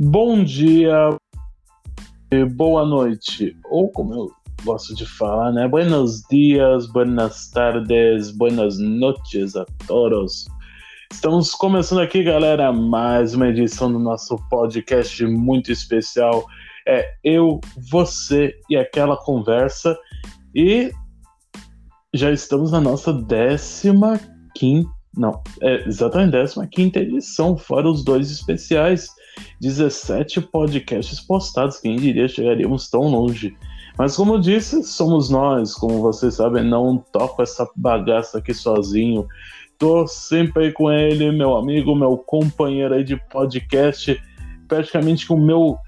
Bom dia, boa noite, ou como eu gosto de falar, né? Buenos dias, buenas tardes, buenas noches a todos. Estamos começando aqui, galera, mais uma edição do nosso podcast muito especial. É eu, você e aquela conversa. E já estamos na nossa décima quinta. Não, é exatamente décima quinta edição, fora os dois especiais. 17 podcasts postados, quem diria chegaríamos tão longe. Mas como eu disse, somos nós, como vocês sabem, não toco essa bagaça aqui sozinho. Tô sempre aí com ele, meu amigo, meu companheiro aí de podcast, praticamente com o meu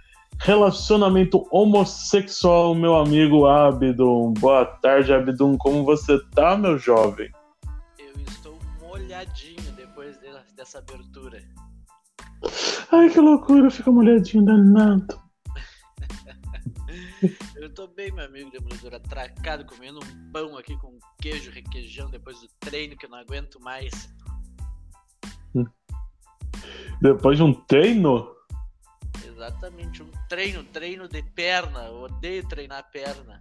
relacionamento homossexual, meu amigo Abdon. Boa tarde, Abdon. Como você tá, meu jovem? Eu estou molhadinho depois dessa abertura. Ai, que loucura, fica molhadinho danado. Eu tô bem, meu amigo demolidor, atracado, comendo um pão aqui com queijo, requeijão depois do treino que eu não aguento mais. Depois de um treino? Exatamente, um treino, treino de perna. Eu odeio treinar perna.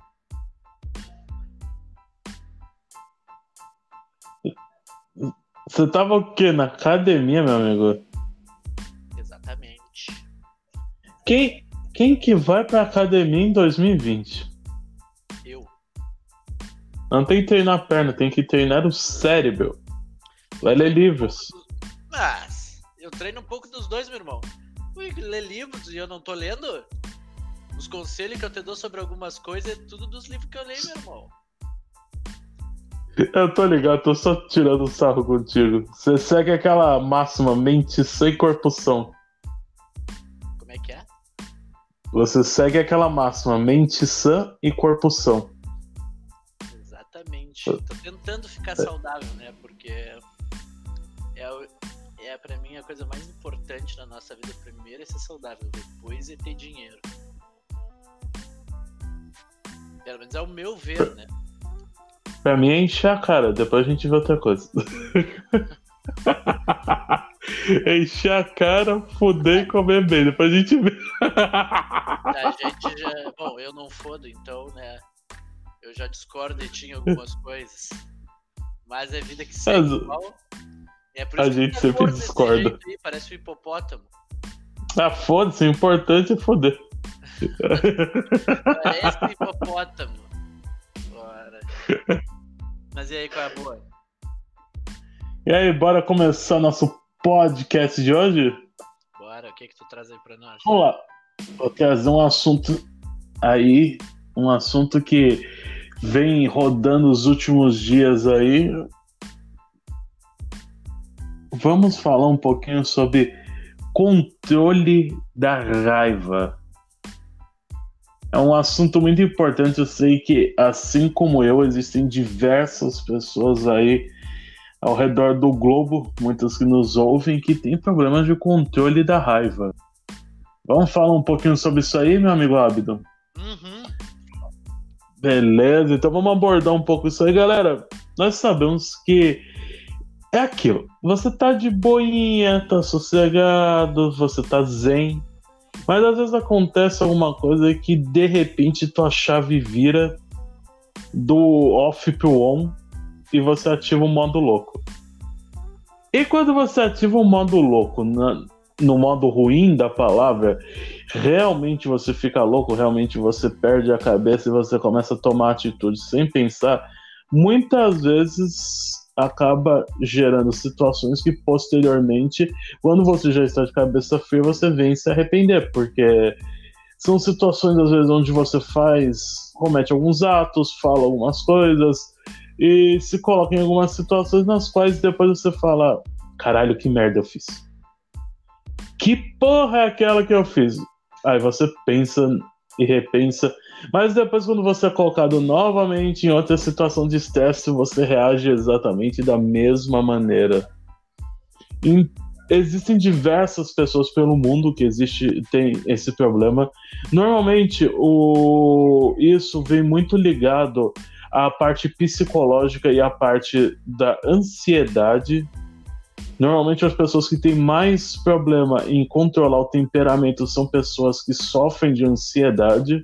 Você tava o quê? Na academia, meu amigo? Quem, quem que vai pra academia em 2020? Eu. Não tem que treinar a perna, tem que treinar o cérebro. Vai ler livros. Mas eu treino um pouco dos dois, meu irmão. Fui ler livros e eu não tô lendo. Os conselhos que eu te dou sobre algumas coisas é tudo dos livros que eu leio, meu irmão. Eu tô ligado, tô só tirando sarro contigo. Você segue aquela máxima mente sem corpo são. Você segue aquela máxima mente sã e corpo são. Exatamente. Tô tentando ficar saudável, né? Porque é, é pra mim a coisa mais importante na nossa vida. Primeiro é ser saudável, depois é ter dinheiro. Pelo menos é o meu ver, né? Pra mim é encher a cara, depois a gente vê outra coisa. encher a cara, fuder e comer bem, depois a gente vê. A gente já. Bom, eu não fodo, então, né? Eu já discordo de ti em algumas coisas. Mas é vida que segue Mas- igual. É a gente tá sempre discorda. aí, parece um hipopótamo. Ah, foda-se, o importante é foder. Parece um hipopótamo. Bora. Mas e aí, qual é a boa? E aí, bora começar nosso podcast de hoje? Bora, o que que tu traz aí pra nós? Vamos lá. Vou trazer um assunto aí, um assunto que vem rodando os últimos dias aí. Vamos falar um pouquinho sobre controle da raiva. É um assunto muito importante. Eu sei que, assim como eu, existem diversas pessoas aí ao redor do globo, muitas que nos ouvem, que têm problemas de controle da raiva. Vamos falar um pouquinho sobre isso aí, meu amigo Abdo? Uhum. Beleza, então vamos abordar um pouco isso aí, galera. Nós sabemos que é aquilo. Você tá de boinha, tá sossegado, você tá zen. Mas às vezes acontece alguma coisa que de repente tua chave vira do off pro on e você ativa o modo louco. E quando você ativa o modo louco, na- no modo ruim da palavra, realmente você fica louco, realmente você perde a cabeça e você começa a tomar atitude sem pensar, muitas vezes acaba gerando situações que posteriormente, quando você já está de cabeça fria, você vem se arrepender, porque são situações às vezes onde você faz, comete alguns atos, fala algumas coisas e se coloca em algumas situações nas quais depois você fala, caralho, que merda eu fiz. Que porra é aquela que eu fiz? Aí você pensa e repensa, mas depois, quando você é colocado novamente em outra situação de estresse, você reage exatamente da mesma maneira. Em- existem diversas pessoas pelo mundo que existe tem esse problema. Normalmente, o, isso vem muito ligado à parte psicológica e à parte da ansiedade. Normalmente as pessoas que têm mais problema em controlar o temperamento são pessoas que sofrem de ansiedade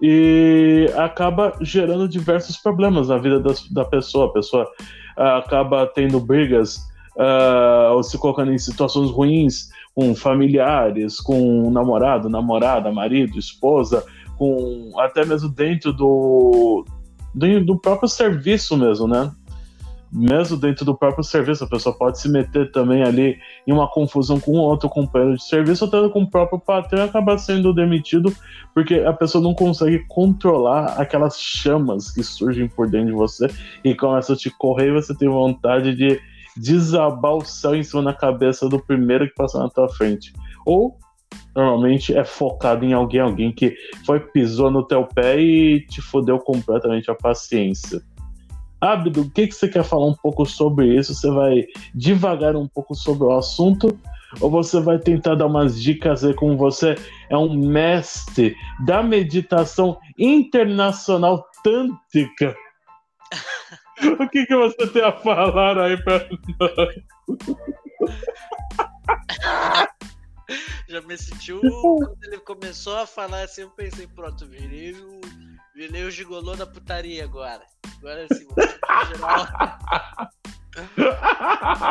e acaba gerando diversos problemas na vida das, da pessoa. A pessoa uh, acaba tendo brigas uh, ou se colocando em situações ruins com familiares, com namorado, namorada, marido, esposa, com até mesmo dentro do, do, próprio serviço mesmo, né? mesmo dentro do próprio serviço, a pessoa pode se meter também ali em uma confusão com outro companheiro de serviço, ou até com o próprio patrão acabar sendo demitido porque a pessoa não consegue controlar aquelas chamas que surgem por dentro de você e começam a te correr e você tem vontade de desabar o céu em cima da cabeça do primeiro que passar na tua frente. Ou normalmente é focado em alguém, alguém que foi pisou no teu pé e te fodeu completamente a paciência. Abdo, o que, que você quer falar um pouco sobre isso? Você vai devagar um pouco sobre o assunto ou você vai tentar dar umas dicas aí como você é um mestre da meditação internacional tântrica? o que, que você tem a falar aí para nós? Já me sentiu quando ele começou a falar assim, eu pensei, pronto, virei o, virei o gigolô da putaria agora. Agora sim, geral.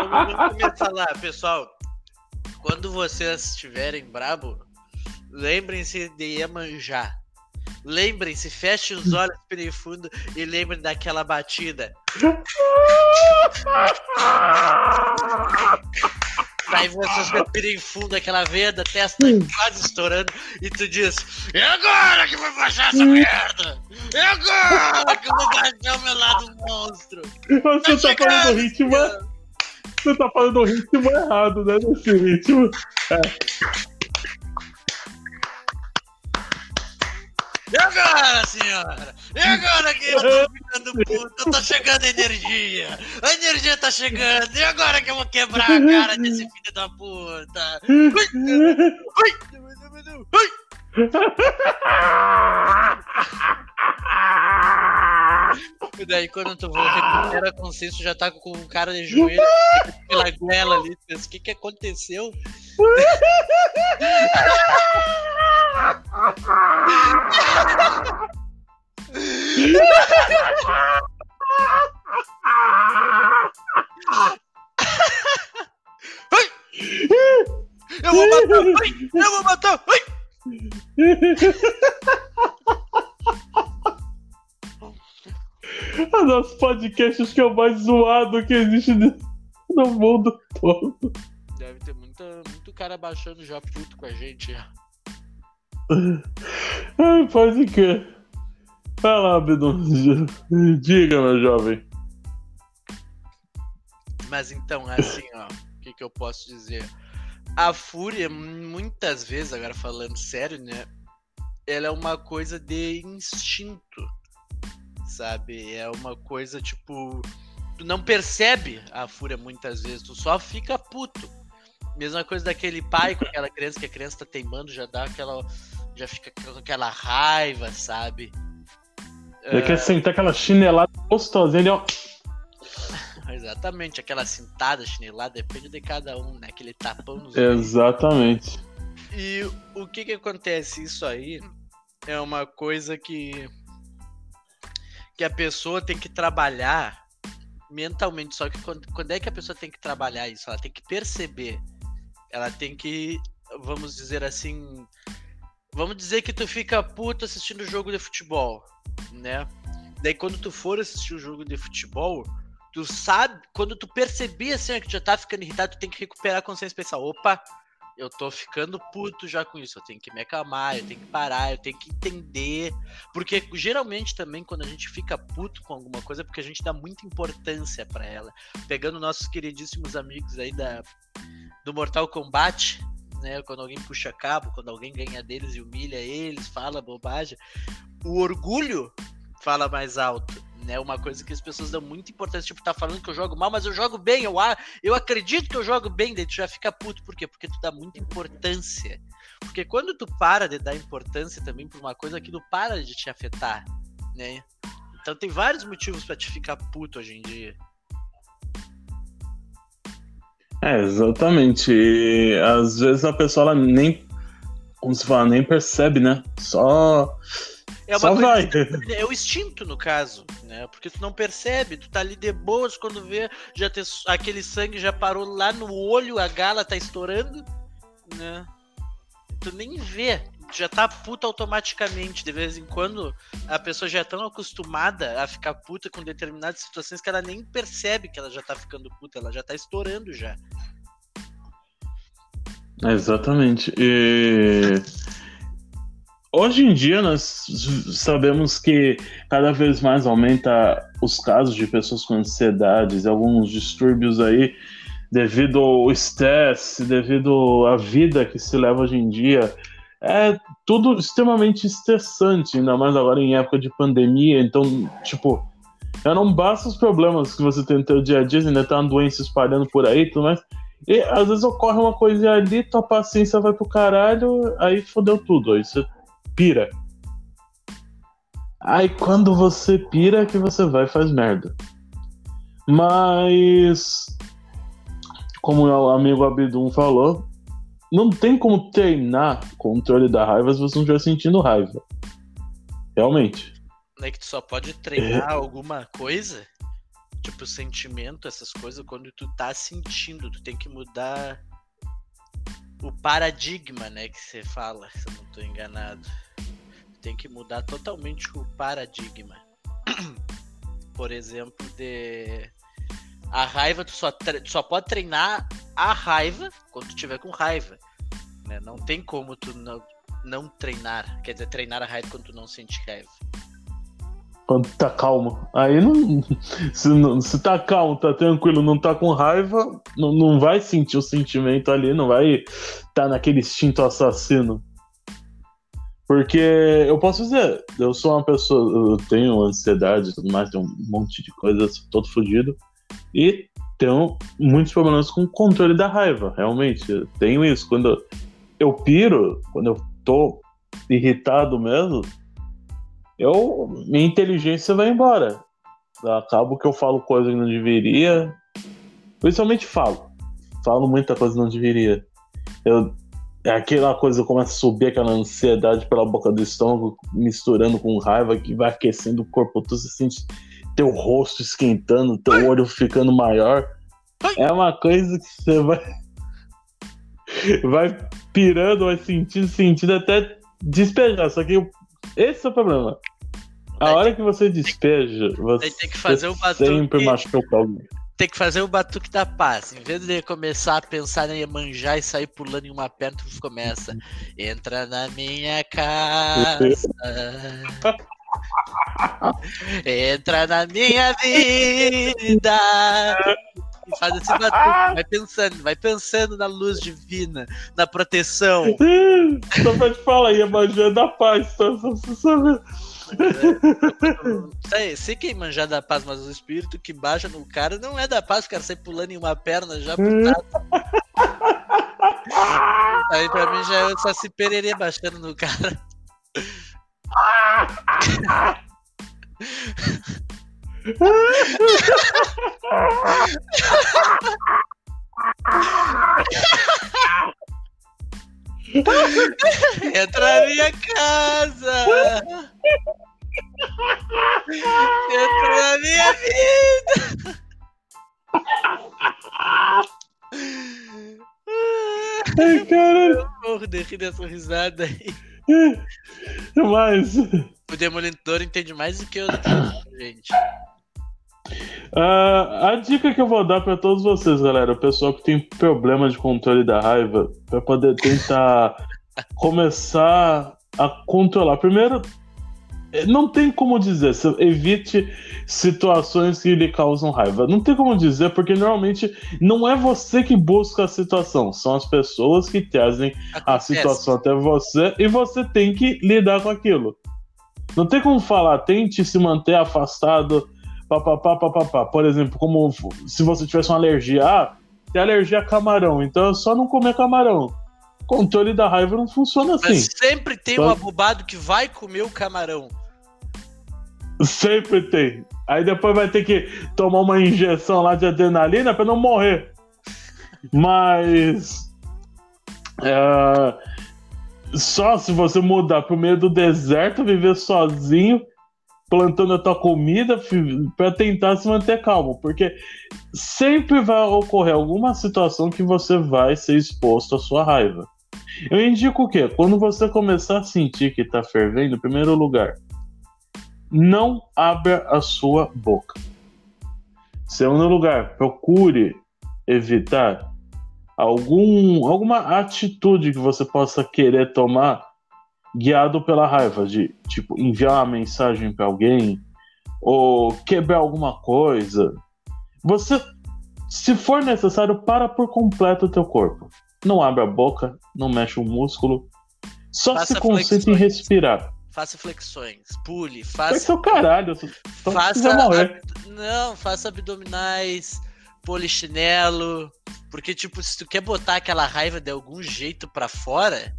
vamos começar lá, pessoal. Quando vocês estiverem brabo, lembrem-se de Iemanjá. Lembrem-se, fechem os olhos bem fundo e lembrem daquela batida. Aí vocês respirem fundo aquela veia da testa quase estourando e tu diz: E agora que vou baixar essa merda? E agora que vou baixar o meu lado monstro? Você tá, tá falando do ritmo. Você tá falando do ritmo errado, né? Nesse ritmo. É. E agora, senhora? E agora que eu tô ficando puto? Tá chegando energia. A energia tá chegando. E agora que eu vou quebrar a cara desse filho da puta? E daí quando tu recupera a consciência, já tá com o cara de joelho pela goela ali. O que que aconteceu? Eu vou matar! Eu vou matar! É um dos podcasts que é o mais zoado que existe no mundo todo. Deve ter muita, muito cara baixando já puto com a gente. Ai, pode que. Vai lá, Bidon. Diga, meu jovem. Mas então, assim, ó, o que, que eu posso dizer? A fúria, muitas vezes, agora falando sério, né? Ela é uma coisa de instinto, sabe? É uma coisa tipo. Tu não percebe a fúria muitas vezes, tu só fica puto. Mesma coisa daquele pai com aquela criança que a criança tá teimando, já dá aquela. Já fica com aquela raiva, sabe? Ele uh... quer sentar aquela chinelada gostosinha, ó. Exatamente, aquela cintada, chinelada, depende de cada um, né? Aquele tapão nos Exatamente. E o que que acontece? Isso aí é uma coisa que que a pessoa tem que trabalhar mentalmente. Só que quando, quando é que a pessoa tem que trabalhar isso? Ela tem que perceber. Ela tem que, vamos dizer assim, vamos dizer que tu fica puto assistindo jogo de futebol, né? Daí quando tu for assistir o jogo de futebol, tu sabe, quando tu perceber assim que tu já tá ficando irritado, tu tem que recuperar a consciência e pensar, opa, eu tô ficando puto já com isso, eu tenho que me acalmar, eu tenho que parar, eu tenho que entender. Porque geralmente também quando a gente fica puto com alguma coisa, é porque a gente dá muita importância para ela. Pegando nossos queridíssimos amigos aí da do Mortal Kombat, né, quando alguém puxa cabo, quando alguém ganha deles e humilha eles, fala bobagem, o orgulho fala mais alto né? Uma coisa que as pessoas dão muita importância, tipo, tá falando que eu jogo mal, mas eu jogo bem, eu, eu acredito que eu jogo bem, daí tu já fica puto, por quê? Porque tu dá muita importância. Porque quando tu para de dar importância também pra uma coisa, aquilo para de te afetar, né? Então tem vários motivos para te ficar puto hoje em dia. É, exatamente. E às vezes a pessoa ela nem, como se fala, nem percebe, né? Só. É Só vai. É o instinto, no caso, né? Porque tu não percebe, tu tá ali de boas quando vê, já ter, aquele sangue já parou lá no olho, a gala tá estourando, né? Tu nem vê, já tá puta automaticamente. De vez em quando a pessoa já é tão acostumada a ficar puta com determinadas situações que ela nem percebe que ela já tá ficando puta, ela já tá estourando já. Exatamente. E hoje em dia nós sabemos que cada vez mais aumenta os casos de pessoas com ansiedades, alguns distúrbios aí devido ao estresse, devido à vida que se leva hoje em dia. É tudo extremamente estressante, ainda mais agora em época de pandemia. Então, tipo, já não basta os problemas que você tem no seu dia a dia, ainda tá uma doença espalhando por aí e tudo mais. E às vezes ocorre uma coisa ali, tua paciência vai pro caralho, aí fodeu tudo. Aí você pira. Aí quando você pira é que você vai faz merda. Mas como o amigo Abdum falou, não tem como treinar controle da raiva se você não estiver sentindo raiva. Realmente. É que tu só pode treinar é. alguma coisa, tipo sentimento, essas coisas, quando tu tá sentindo. Tu tem que mudar o paradigma, né, que você fala, se eu não tô enganado. Tu tem que mudar totalmente o paradigma. Por exemplo, de a raiva, tu só, só pode treinar a raiva quando tu tiver com raiva. Né? Não tem como tu não, não treinar. Quer dizer, treinar a raiva quando tu não sente raiva. Quando tá calmo. Aí não. Se, não, se tá calmo, tá tranquilo, não tá com raiva, não, não vai sentir o sentimento ali, não vai tá naquele instinto assassino. Porque eu posso dizer, eu sou uma pessoa, eu tenho ansiedade e tudo mais, tenho um monte de coisas, todo fodido. E tenho muitos problemas com o controle da raiva, realmente. Eu tenho isso. Quando eu piro, quando eu tô irritado mesmo, eu, minha inteligência vai embora. Acabo que eu falo coisa que não deveria. Principalmente falo. Falo muita coisa que não deveria. Eu, é aquela coisa começa a subir aquela ansiedade pela boca do estômago, misturando com raiva que vai aquecendo o corpo. Tu se sente teu rosto esquentando, teu olho ficando maior. É uma coisa que você vai. Vai pirando, vai sentindo, sentindo até despejar. Só que esse é o problema. A hora que você despeja, você tem que fazer o batuque, sempre machuca alguém. Tem que fazer o batuque da paz. Em vez de começar a pensar em manjar e sair pulando em uma perna, tu começa. Entra na minha casa. Entra na minha vida. E faz esse batuque, vai pensando, vai pensando na luz divina, na proteção. Só pra te falar aí, a magia da paz, só, saber. Sei, sei que é manjar da paz, mas o espírito que baixa no cara não é da paz, o cara sai pulando em uma perna já putado. Aí pra mim já é só se pererê baixando no cara. Entra na minha casa! Entra na minha vida! Ai, cara! Eu morro de rir dessa risada aí. Mas. O Demolidor entende mais do que eu, gente. Uh, a dica que eu vou dar para todos vocês, galera, o pessoal que tem problema de controle da raiva, para poder tentar começar a controlar. Primeiro, não tem como dizer, evite situações que lhe causam raiva. Não tem como dizer, porque normalmente não é você que busca a situação, são as pessoas que trazem a situação até você e você tem que lidar com aquilo. Não tem como falar, tente se manter afastado, papapá, papapá. Por exemplo, como se você tivesse uma alergia, ah, tem alergia a camarão, então é só não comer camarão. Controle da raiva não funciona assim. Mas sempre tem um abobado que vai comer o camarão. Sempre tem. Aí depois vai ter que tomar uma injeção lá de adrenalina para não morrer. Mas. É, só se você mudar pro meio do deserto, viver sozinho, plantando a tua comida para tentar se manter calmo, porque sempre vai ocorrer alguma situação que você vai ser exposto à sua raiva. Eu indico o quê? Quando você começar a sentir que está fervendo, em primeiro lugar, não abra a sua boca. Segundo lugar, procure evitar algum, alguma atitude que você possa querer tomar guiado pela raiva, de tipo enviar uma mensagem para alguém ou quebrar alguma coisa. Você, se for necessário, para por completo o teu corpo. Não abre a boca, não mexe o músculo. Só faça se concentre em respirar. Faça flexões, pule, faça. Foi o caralho, só faça. Morrer. Não, faça abdominais, polichinelo. Porque, tipo, se tu quer botar aquela raiva de algum jeito para fora,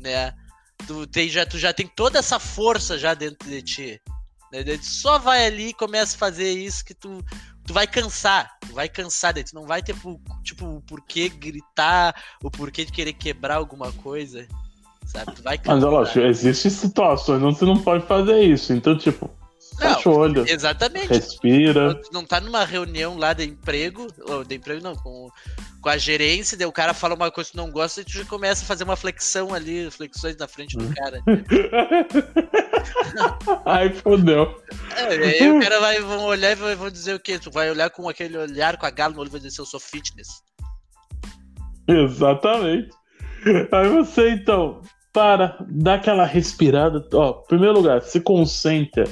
né? Tu, tem, já, tu já tem toda essa força já dentro de ti. Né? Tu só vai ali e começa a fazer isso que tu, tu vai cansar. Tu vai cansar, daí tu não vai ter, tipo, o porquê gritar, o porquê de querer quebrar alguma coisa. Sabe? Tu vai. Mas, lógico, existem situações onde você não pode fazer isso. Então, tipo, Fecha o olho. Exatamente. Respira. Tu não tá numa reunião lá de emprego, ou de emprego não, com, com a gerência, daí o cara fala uma coisa que tu não gosta e tu já começa a fazer uma flexão ali, flexões na frente do hum. cara. Ai, fodeu. É, aí o cara vai vão olhar e vão dizer o quê? Tu vai olhar com aquele olhar, com a gala no olho e vai dizer eu sou fitness. Exatamente. Aí você então, para, dá aquela respirada. Ó, primeiro lugar, se concentra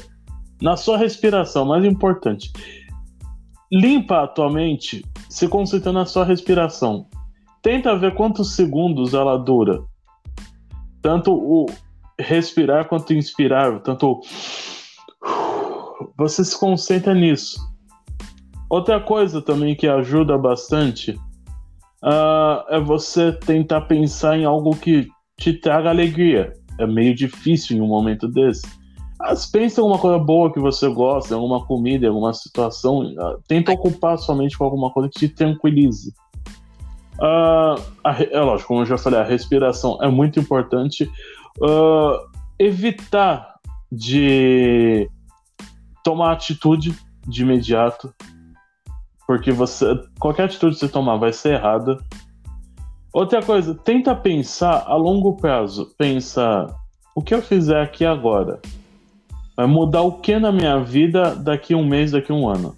na sua respiração, mais importante. Limpa a tua mente se concentrando na sua respiração. Tenta ver quantos segundos ela dura. Tanto o respirar quanto inspirar, tanto você se concentra nisso. Outra coisa também que ajuda bastante uh, é você tentar pensar em algo que te traga alegria. É meio difícil em um momento desse. Mas pensa em alguma coisa boa que você gosta, em alguma comida, em alguma situação. Uh, tenta ocupar sua mente com alguma coisa que te tranquilize. Uh, a, é lógico, como eu já falei, a respiração é muito importante. Uh, evitar de tomar atitude de imediato, porque você qualquer atitude que você tomar vai ser errada. Outra coisa, tenta pensar a longo prazo. Pensa, o que eu fizer aqui agora vai mudar o que na minha vida daqui um mês, daqui um ano?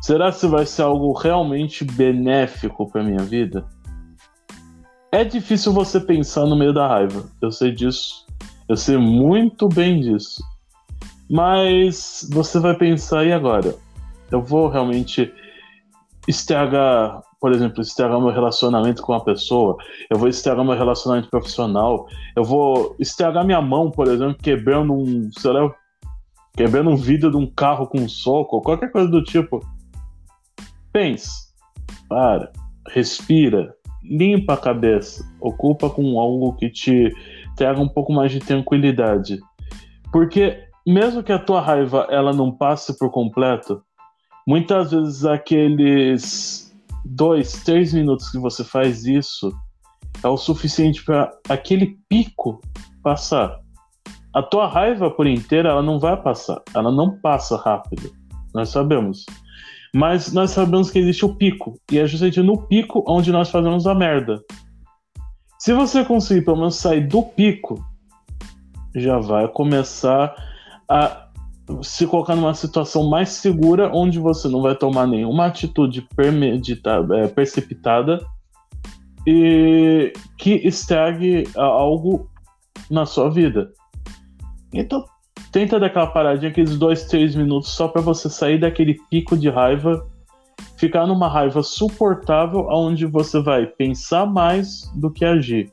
Será que vai ser algo realmente benéfico para minha vida? É difícil você pensar no meio da raiva. Eu sei disso. Eu sei muito bem disso. Mas você vai pensar, e agora? Eu vou realmente estragar, por exemplo, estragar meu relacionamento com uma pessoa, eu vou estragar meu relacionamento profissional, eu vou estragar minha mão, por exemplo, quebrando um, sei lá, quebrando um vidro de um carro com um soco, qualquer coisa do tipo. Pense, para, respira, limpa a cabeça, ocupa com algo que te traga um pouco mais de tranquilidade. Porque mesmo que a tua raiva ela não passe por completo, muitas vezes aqueles dois, três minutos que você faz isso é o suficiente para aquele pico passar. A tua raiva por inteira ela não vai passar, ela não passa rápido. Nós sabemos. Mas nós sabemos que existe o pico. E é justamente no pico onde nós fazemos a merda. Se você conseguir pelo menos sair do pico, já vai começar a se colocar numa situação mais segura, onde você não vai tomar nenhuma atitude é, precipitada e que estrague algo na sua vida. Então, tenta dar aquela paradinha, aqueles dois, três minutos, só para você sair daquele pico de raiva, ficar numa raiva suportável, onde você vai pensar mais do que agir.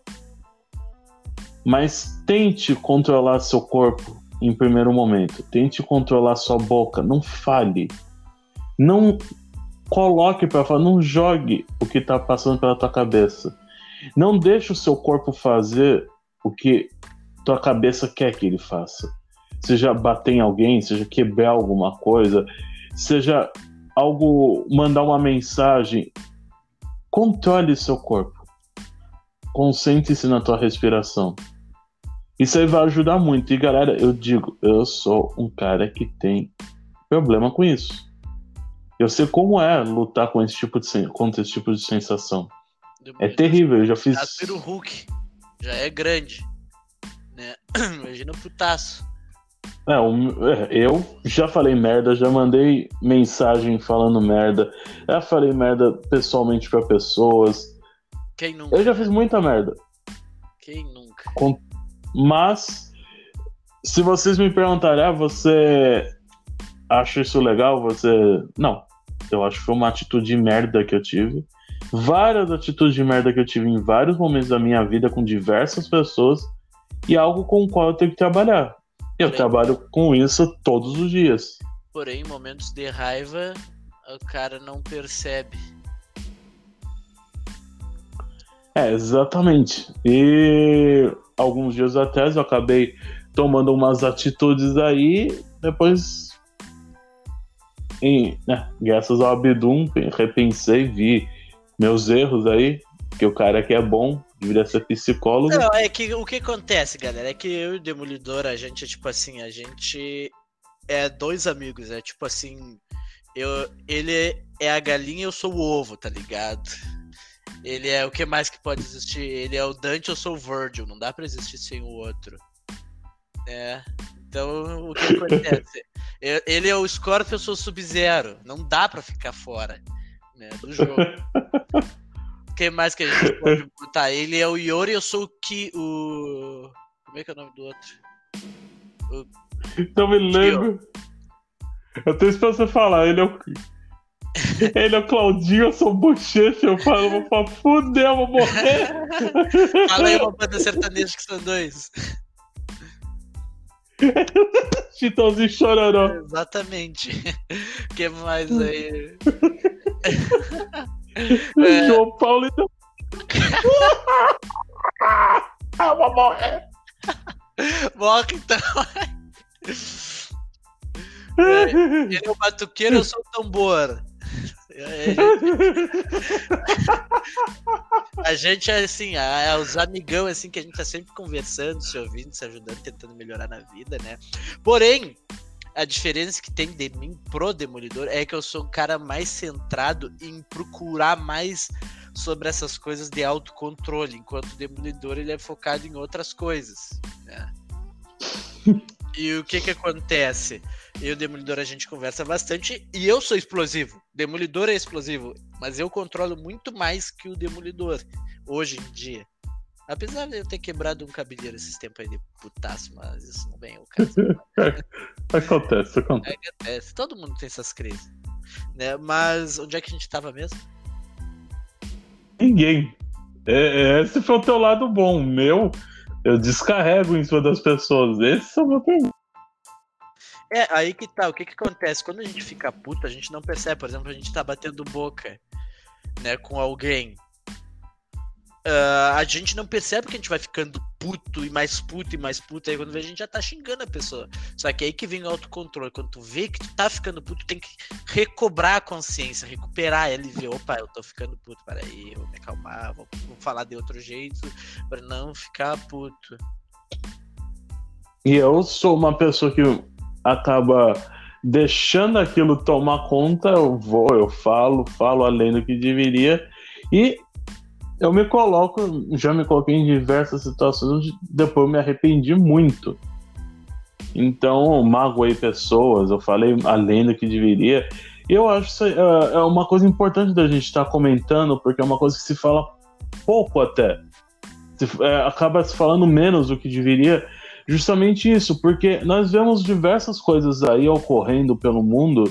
Mas tente controlar seu corpo em primeiro momento. Tente controlar sua boca. Não fale. Não coloque para falar. Não jogue o que está passando pela tua cabeça. Não deixe o seu corpo fazer o que tua cabeça quer que ele faça seja bater em alguém, seja quebrar alguma coisa, seja algo, mandar uma mensagem controle seu corpo. Concentre-se na tua respiração. Isso aí vai ajudar muito. E galera, eu digo, eu sou um cara que tem problema com isso. Eu sei como é lutar com esse tipo de, contra esse tipo de sensação. É terrível, eu já fiz. O Hulk já é grande. Né? Imagina pro Taço. É, é, eu já falei merda, já mandei mensagem falando merda, já falei merda pessoalmente para pessoas. Quem nunca? Eu já fiz muita merda. Quem nunca? Com... Mas, se vocês me perguntarem, ah, você acha isso legal? Você. Não. Eu acho que foi uma atitude de merda que eu tive. Várias atitudes de merda que eu tive em vários momentos da minha vida com diversas pessoas e algo com o qual eu tenho que trabalhar. Eu Porém, trabalho com isso todos os dias. Porém, em momentos de raiva, o cara não percebe. É, exatamente. E alguns dias atrás eu acabei tomando umas atitudes aí, depois, em, né, graças ao Abdum, repensei, vi meus erros aí, que o cara que é bom, deveria ser psicólogo. Não, é que o que acontece, galera, é que eu e o Demolidor, a gente é tipo assim, a gente é dois amigos, é tipo assim, eu, ele é a galinha, eu sou o ovo, tá ligado? Ele é o que mais que pode existir? Ele é o Dante, eu sou o Virgil, não dá para existir sem o outro. É. Então, o que acontece? ele é o Scorpion, eu sou o Sub-Zero. Não dá para ficar fora né, do jogo. Quem mais que a gente pode botar? Ele é o Yori, eu sou o Ki. O. Como é que é o nome do outro? O... Não me lembro. Eu tô esperando você falar, ele é o. Ele é o Claudinho, eu sou o Bochecha, eu falo, vou falar, fudeu, eu vou morrer. Fala aí uma banda sertaneja que são dois. Chitãozinho chororó. Exatamente. O que mais aí? é... João Paulo então. eu vou morrer. Morre então. É, ele é o batuqueiro, eu sou o tambor. É, a gente é assim, é os amigão assim que a gente tá sempre conversando, se ouvindo, se ajudando, tentando melhorar na vida, né? Porém, a diferença que tem de mim pro Demolidor é que eu sou um cara mais centrado em procurar mais sobre essas coisas de autocontrole, enquanto o Demolidor ele é focado em outras coisas. Né? E o que que acontece? Eu e o Demolidor a gente conversa bastante e eu sou explosivo. Demolidor é explosivo, mas eu controlo muito mais que o Demolidor hoje em dia. Apesar de eu ter quebrado um cabeleiro esses tempos aí de putaço, mas isso não vem o caso. acontece, acontece. acontece. Todo mundo tem essas crises. Né? Mas onde é que a gente tava mesmo? Ninguém. É, é esse foi o teu lado bom. O meu, eu descarrego em cima das pessoas. Esse é o meu pergunta. É, aí que tá. O que que acontece? Quando a gente fica puto, a gente não percebe. Por exemplo, a gente tá batendo boca, né, com alguém. Uh, a gente não percebe que a gente vai ficando puto e mais puto e mais puto. Aí quando vê, a gente já tá xingando a pessoa. Só que aí que vem o autocontrole. Quando tu vê que tu tá ficando puto, tem que recobrar a consciência, recuperar ela e ver, opa, eu tô ficando puto, peraí, vou me acalmar, vou, vou falar de outro jeito para não ficar puto. E eu sou uma pessoa que acaba deixando aquilo tomar conta, eu vou, eu falo, falo além do que deveria, e eu me coloco, já me coloquei em diversas situações onde depois eu me arrependi muito. Então, magoei pessoas, eu falei além do que deveria. Eu acho que é, é uma coisa importante da gente estar comentando, porque é uma coisa que se fala pouco até. Se, é, acaba se falando menos do que deveria, justamente isso, porque nós vemos diversas coisas aí ocorrendo pelo mundo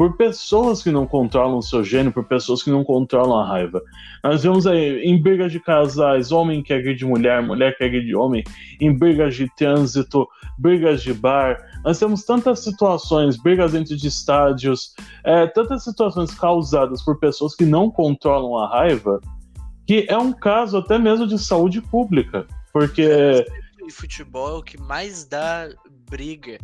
por pessoas que não controlam o seu gênio, por pessoas que não controlam a raiva. Nós vemos aí em brigas de casais, homem que agredir mulher, mulher que agride homem, em brigas de trânsito, brigas de bar. Nós temos tantas situações, brigas dentro de estádios, é, tantas situações causadas por pessoas que não controlam a raiva, que é um caso até mesmo de saúde pública. Porque e futebol é o que mais dá briga.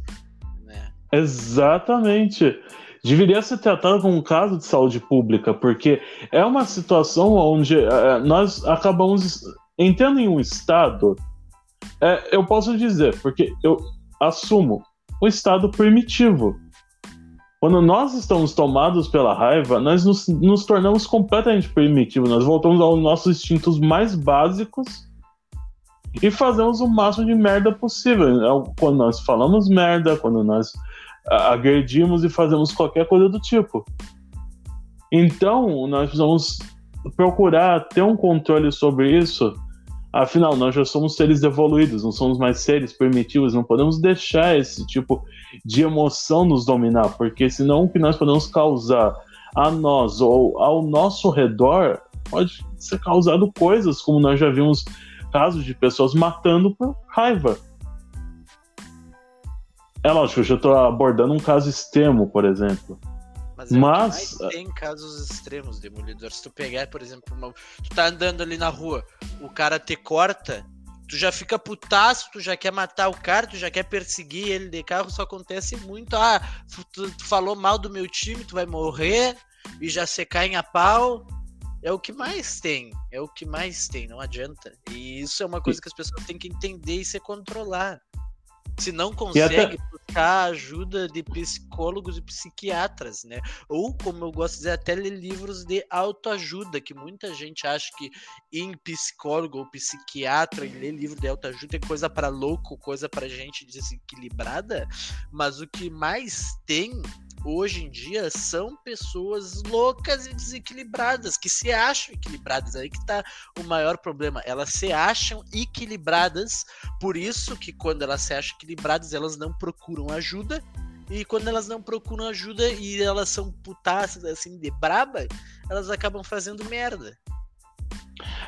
Né? Exatamente. Deveria ser tratado como um caso de saúde pública, porque é uma situação onde é, nós acabamos entrando em um estado. É, eu posso dizer, porque eu assumo o estado primitivo. Quando nós estamos tomados pela raiva, nós nos, nos tornamos completamente primitivos. Nós voltamos aos nossos instintos mais básicos e fazemos o máximo de merda possível. É quando nós falamos merda, quando nós agredimos e fazemos qualquer coisa do tipo. Então, nós precisamos procurar ter um controle sobre isso. Afinal, nós já somos seres evoluídos, não somos mais seres primitivos, não podemos deixar esse tipo de emoção nos dominar, porque senão o que nós podemos causar a nós ou ao nosso redor pode ser causado coisas, como nós já vimos casos de pessoas matando por raiva. É lógico, eu já estou abordando um caso extremo, por exemplo. Mas, é Mas... tem casos extremos, Demolidor. Se tu pegar, por exemplo, uma... tu tá andando ali na rua, o cara te corta, tu já fica putaço, tu já quer matar o cara, tu já quer perseguir ele de carro, isso acontece muito. Ah, tu, tu falou mal do meu time, tu vai morrer, e já se cai em a pau. É o que mais tem, é o que mais tem, não adianta. E isso é uma coisa que as pessoas têm que entender e se controlar. Se não consegue até... buscar ajuda de psicólogos e psiquiatras, né? Ou, como eu gosto de dizer, até ler livros de autoajuda, que muita gente acha que em psicólogo ou psiquiatra e ler livro de autoajuda é coisa para louco, coisa para gente desequilibrada, mas o que mais tem hoje em dia são pessoas loucas e desequilibradas, que se acham equilibradas. Aí que tá o maior problema. Elas se acham equilibradas, por isso que quando elas se acham equilibradas, elas não procuram ajuda. E quando elas não procuram ajuda e elas são putaças assim de braba, elas acabam fazendo merda.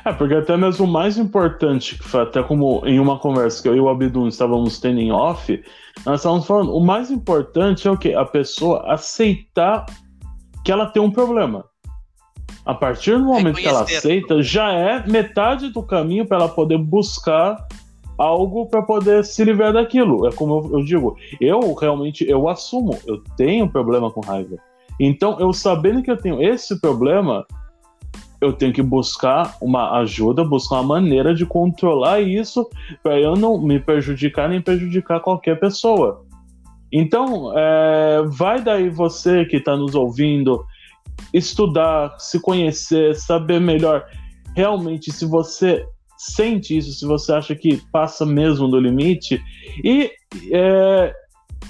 É, porque até mesmo o mais importante, que foi até como em uma conversa que eu e o Abdul estávamos tendo em off, nós estávamos falando, o mais importante é o que? A pessoa aceitar que ela tem um problema. A partir do momento que ela aceita, já é metade do caminho para ela poder buscar algo para poder se livrar daquilo. É como eu, eu digo, eu realmente eu assumo, eu tenho problema com raiva. Então, eu sabendo que eu tenho esse problema, eu tenho que buscar uma ajuda, buscar uma maneira de controlar isso para eu não me prejudicar nem prejudicar qualquer pessoa. Então, é, vai daí você que está nos ouvindo estudar, se conhecer, saber melhor realmente se você sente isso, se você acha que passa mesmo do limite e é,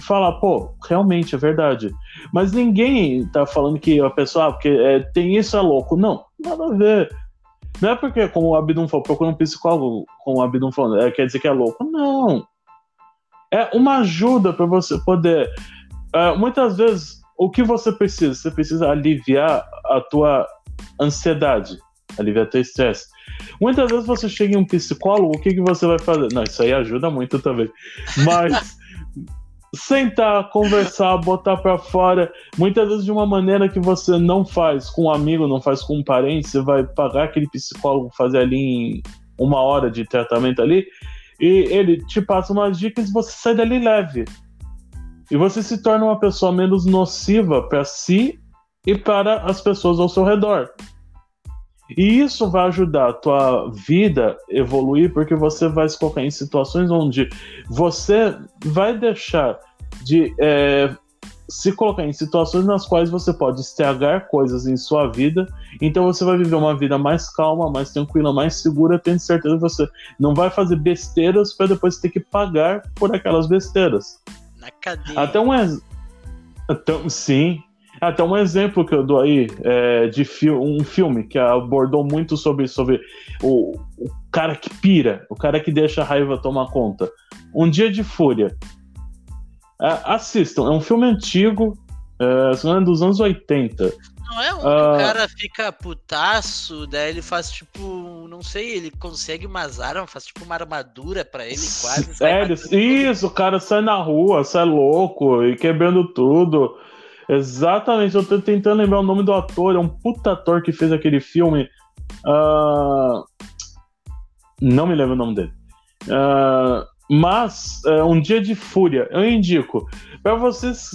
falar, pô, realmente é verdade. Mas ninguém tá falando que a pessoa, ah, porque é, tem isso é louco. Não, nada a ver. Não é porque, como o Abdum falou, procura um psicólogo, como o Abdum falou, é, quer dizer que é louco. Não. É uma ajuda para você poder. É, muitas vezes, o que você precisa? Você precisa aliviar a tua ansiedade, aliviar teu estresse. Muitas vezes você chega em um psicólogo, o que, que você vai fazer? Não, isso aí ajuda muito também. Mas sentar, conversar, botar para fora, muitas vezes de uma maneira que você não faz com um amigo, não faz com um parente, você vai pagar aquele psicólogo fazer ali em uma hora de tratamento ali, e ele te passa umas dicas e você sai dali leve. E você se torna uma pessoa menos nociva para si e para as pessoas ao seu redor. E isso vai ajudar a tua vida evoluir, porque você vai se colocar em situações onde você vai deixar de é, se colocar em situações nas quais você pode estragar coisas em sua vida. Então você vai viver uma vida mais calma, mais tranquila, mais segura, tendo certeza que você não vai fazer besteiras para depois ter que pagar por aquelas besteiras. Na cadeia. Até um então, sim, até um exemplo que eu dou aí é, de fi um filme que abordou muito sobre, sobre o, o, cara que pira, o cara que deixa a raiva tomar conta. Um Dia de Fúria. É, assistam, é um filme antigo, é, dos anos 80. Não é um uh, o cara fica putaço, daí ele faz tipo, não sei, ele consegue umas armas, faz tipo uma armadura para ele quase. Sério, isso, o cara sai na rua, sai louco e quebrando tudo. Exatamente, eu tô tentando lembrar o nome do ator, é um puta ator que fez aquele filme. Uh... Não me lembro o nome dele. Uh... Mas é, um dia de fúria, eu indico para vocês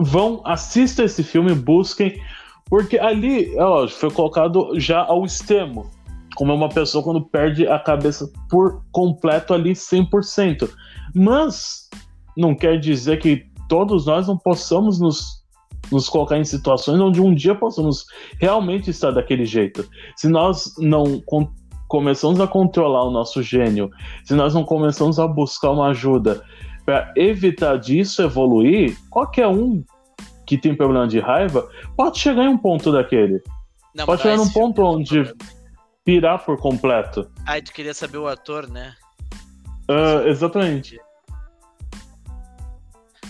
vão assistam esse filme, busquem, porque ali, ó, foi colocado já ao extremo, como é uma pessoa quando perde a cabeça por completo ali 100%. Mas não quer dizer que todos nós não possamos nos nos colocar em situações onde um dia possamos realmente estar daquele jeito. Se nós não começamos a controlar o nosso gênio, se nós não começamos a buscar uma ajuda para evitar disso evoluir, qualquer um que tem problema de raiva pode chegar em um ponto daquele. Não, pode chegar num ponto onde pirar por completo. Ah, tu queria saber o ator, né? Uh, exatamente.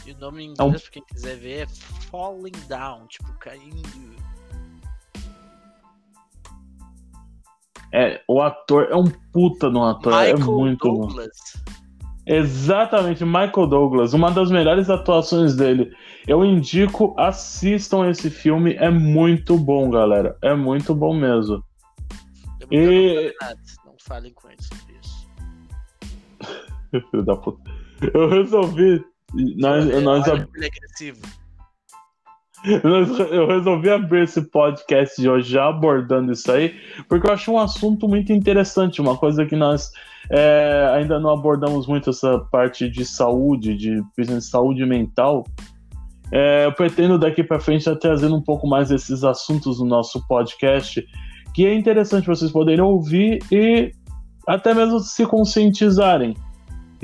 E o nome em inglês, é um... pra quem quiser ver, é Falling Down, tipo, caindo. É, o ator é um puta no ator, é Michael é muito Douglas. bom. Exatamente, Michael Douglas, uma das melhores atuações dele. Eu indico, assistam esse filme, é muito bom, galera. É muito bom mesmo. Eu e... Não, não falem com ele sobre isso. Filho da puta. Eu resolvi. Nós, nós, ab... ele é agressivo. Eu resolvi abrir esse podcast de hoje já abordando isso aí, porque eu acho um assunto muito interessante, uma coisa que nós é, ainda não abordamos muito essa parte de saúde, de, de saúde mental. É, eu pretendo daqui para frente estar trazendo um pouco mais desses assuntos no nosso podcast, que é interessante vocês poderem ouvir e até mesmo se conscientizarem,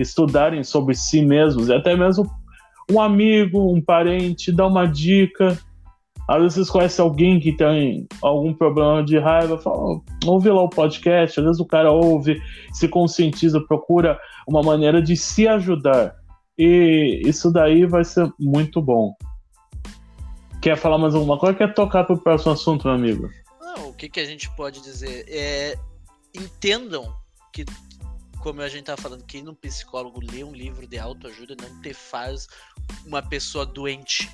estudarem sobre si mesmos e até mesmo um amigo, um parente, dá uma dica. Às vezes vocês conhecem alguém que tem algum problema de raiva, fala, ouve lá o podcast. Às vezes o cara ouve, se conscientiza, procura uma maneira de se ajudar. E isso daí vai ser muito bom. Quer falar mais alguma coisa? Quer tocar para o próximo assunto, meu amigo? Não, o que, que a gente pode dizer? É, entendam que como a gente tá falando, que ir num psicólogo ler um livro de autoajuda não te faz uma pessoa doente,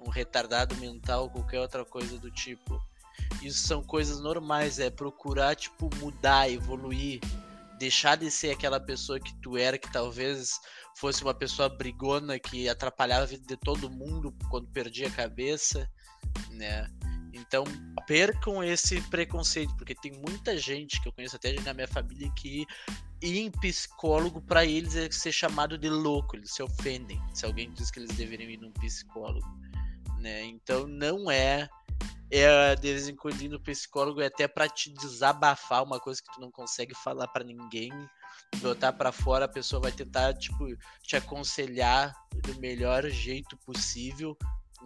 um retardado mental, qualquer outra coisa do tipo. Isso são coisas normais, é procurar, tipo, mudar, evoluir, deixar de ser aquela pessoa que tu era, que talvez fosse uma pessoa brigona que atrapalhava a vida de todo mundo quando perdia a cabeça, né? Então percam esse preconceito, porque tem muita gente que eu conheço até na minha família que ir em psicólogo para eles é ser chamado de louco, eles se ofendem se alguém diz que eles deveriam ir num psicólogo, né? Então não é é de vez em quando ir no psicólogo é até para te desabafar uma coisa que tu não consegue falar para ninguém, botar para fora, a pessoa vai tentar tipo te aconselhar do melhor jeito possível,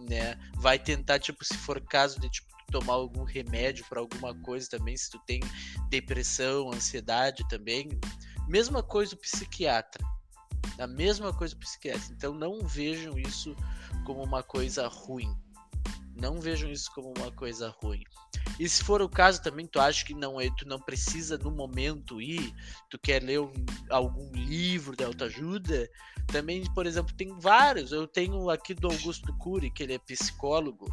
né? Vai tentar tipo se for caso de tipo tomar algum remédio para alguma coisa também, se tu tem depressão, ansiedade também. Mesma coisa o psiquiatra. A mesma coisa o psiquiatra. Então não vejam isso como uma coisa ruim. Não vejam isso como uma coisa ruim. E se for o caso também, tu acha que não é, tu não precisa no momento ir, tu quer ler um, algum livro de autoajuda, também, por exemplo, tem vários. Eu tenho aqui do Augusto Cury, que ele é psicólogo,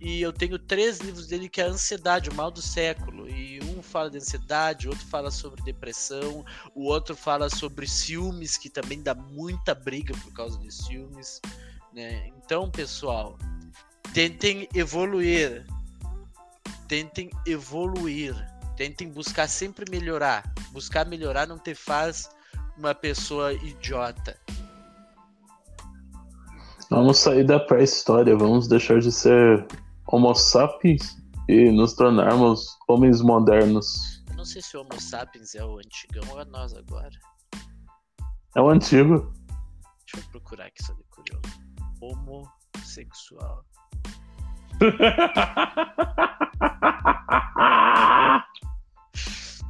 e eu tenho três livros dele que é Ansiedade, o Mal do Século. E um fala de ansiedade, outro fala sobre depressão, o outro fala sobre ciúmes, que também dá muita briga por causa de ciúmes. Né? Então, pessoal, tentem evoluir. Tentem evoluir. Tentem buscar sempre melhorar. Buscar melhorar não te faz uma pessoa idiota. Vamos sair da pré-história, vamos deixar de ser Homo sapiens e nos tornarmos homens modernos. Eu não sei se o Homo sapiens é o antigão ou é nós agora. É o antigo. Deixa eu procurar aqui só de curioso. Homossexual.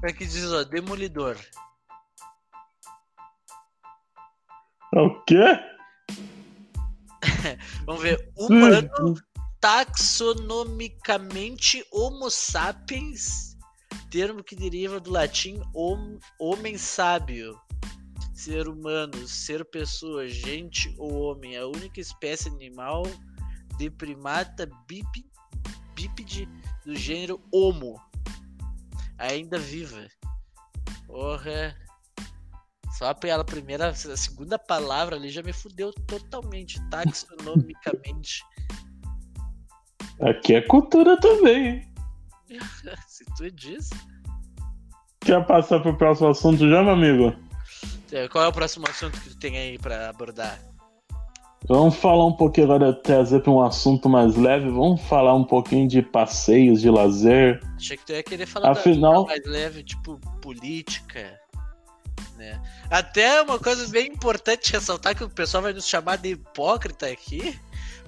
Aqui diz, ó, demolidor. O quê? Vamos ver. Humano taxonomicamente Homo sapiens, termo que deriva do latim hom, homem sábio, ser humano, ser pessoa, gente ou homem, a única espécie animal de primata bípede, bípede do gênero Homo, ainda viva. Porra, Só pela primeira, a segunda palavra ali já me fudeu totalmente, taxonomicamente. Aqui é cultura também, hein? Se tu diz. Quer passar pro próximo assunto já, meu amigo? É, qual é o próximo assunto que tu tem aí pra abordar? Vamos falar um pouquinho agora, trazer para um assunto mais leve. Vamos falar um pouquinho de passeios, de lazer. Achei que tu ia querer falar Afinal... mais leve, tipo política. Né? Até uma coisa bem importante ressaltar que o pessoal vai nos chamar de hipócrita aqui.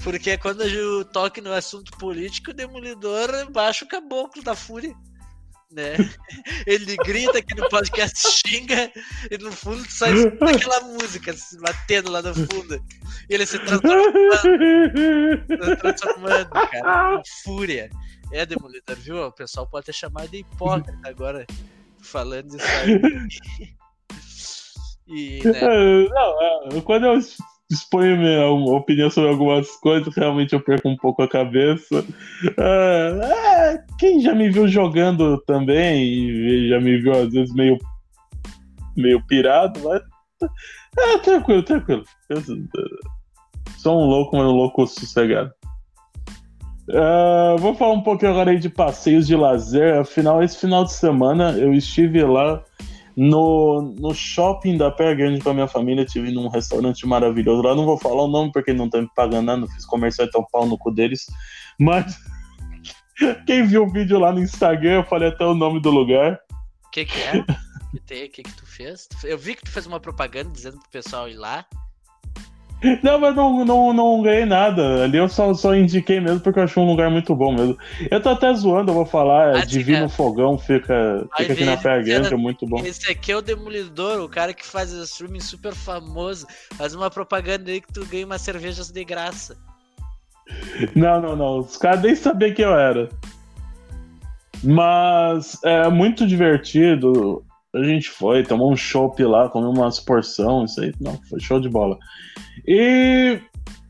Porque quando eu toque no assunto político, o Demolidor baixa o caboclo da fúria né? Ele grita aqui no podcast, xinga, e no fundo escuta aquela música se batendo lá no fundo. E ele se transformando, se transformando, cara, fúria. É, Demolidor, viu? O pessoal pode ter chamado de hipócrita agora, falando isso aí. E, né? Não, é, quando eu exponho minha opinião sobre algumas coisas, realmente eu perco um pouco a cabeça. É, é, quem já me viu jogando também e já me viu às vezes meio, meio pirado, mas. É, tranquilo, tranquilo. Eu sou um louco, mas um louco sossegado. Uh, vou falar um pouquinho agora aí de passeios de lazer. Afinal, esse final de semana eu estive lá no, no shopping da Pé Grande com a minha família, tive num restaurante maravilhoso lá. Não vou falar o nome porque não estão me pagando nada, não fiz comercial então pau no cu deles. Mas quem viu o vídeo lá no Instagram, eu falei até o nome do lugar. O que, que é? O que, que, que tu fez? Eu vi que tu fez uma propaganda dizendo pro pessoal ir lá. Não, mas não, não, não ganhei nada. Ali eu só, só indiquei mesmo porque eu achei um lugar muito bom mesmo. Eu tô até zoando, eu vou falar. Ah, Divino Fogão fica, fica aqui na Praia Grande, é muito bom. Esse aqui é o Demolidor, o cara que faz streaming super famoso. Faz uma propaganda aí que tu ganha umas cervejas de graça. Não, não, não. Os caras nem sabiam quem eu era. Mas é muito divertido. A gente foi, tomou um chopp lá, comeu umas porção, isso aí, não, foi show de bola. E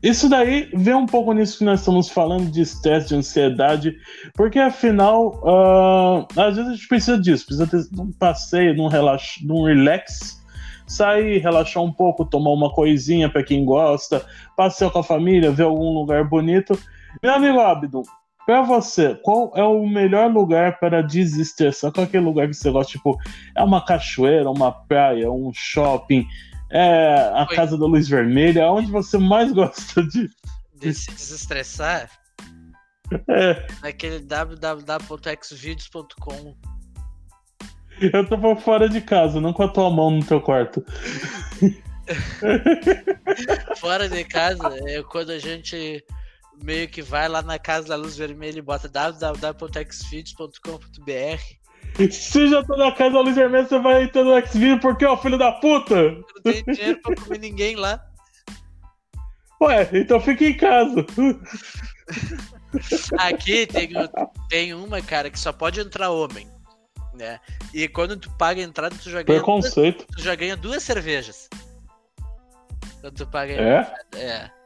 isso daí vem um pouco nisso que nós estamos falando de estresse, de ansiedade, porque afinal, uh, às vezes a gente precisa disso, precisa ter um passeio, de um, relax, de um relax, sair, relaxar um pouco, tomar uma coisinha para quem gosta, passear com a família, ver algum lugar bonito. Meu amigo Abdon, para você, qual é o melhor lugar para desestressar? Qual é aquele lugar que você gosta? Tipo, é uma cachoeira, uma praia, um shopping, é a Oi. casa da luz vermelha? Onde você mais gosta de, de se desestressar? É. Naquele www.xvideos.com. Eu tô fora de casa, não com a tua mão no teu quarto. fora de casa é quando a gente meio que vai lá na casa da luz vermelha e bota www.xvideos.com.br. Se já tá na casa da luz vermelha, você vai entrar no Xvideos porque, ó, filho da puta! Eu não tenho dinheiro pra comer ninguém lá. Ué, então fica em casa. Aqui tem, tem uma, cara, que só pode entrar homem. Né? E quando tu paga a entrada, tu já ganha. Preconceito. Duas, tu já ganha duas cervejas. Quando tu paga a entrada. É?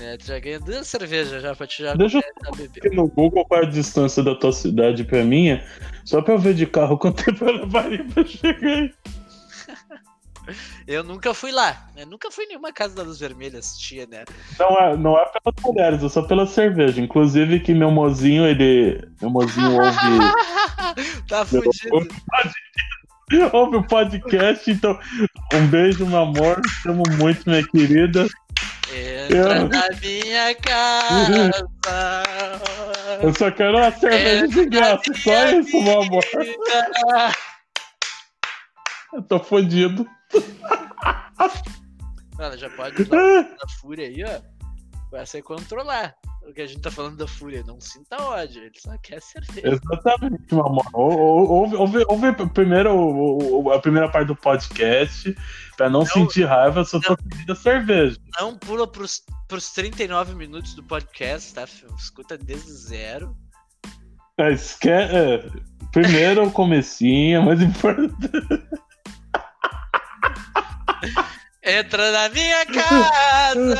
É. É, tu já ganha duas cervejas já pra te já Deixa eu ver no Google qual é a distância da tua cidade pra minha, só pra eu ver de carro quanto tempo eu levaria pra chegar aí. Eu nunca fui lá, né? Nunca fui em nenhuma casa da Luz Vermelha assistia, né? Não é, não é pelas mulheres, é só pela cerveja. Inclusive que meu mozinho, ele. Meu mozinho ouve. tá fudido. Ouve o podcast, então um beijo, meu amor. Te amo muito, minha querida. Entra eu... na minha casa. Eu só quero uma cerveja de graça, só isso, meu amor. Eu tô fodido. Mano, já pode usar a fúria aí, ó. Vai ser controlar. Que a gente tá falando da fúria, não sinta ódio, ele só quer cerveja. Exatamente, meu amor. Ouve, ouve, ouve primeiro a primeira parte do podcast Pra não, não sentir raiva, só tô pedindo cerveja. Não pula pros, pros 39 minutos do podcast, tá? Escuta desde zero. É, esque... é, primeiro o comecinho, mas importante. Entra na minha casa!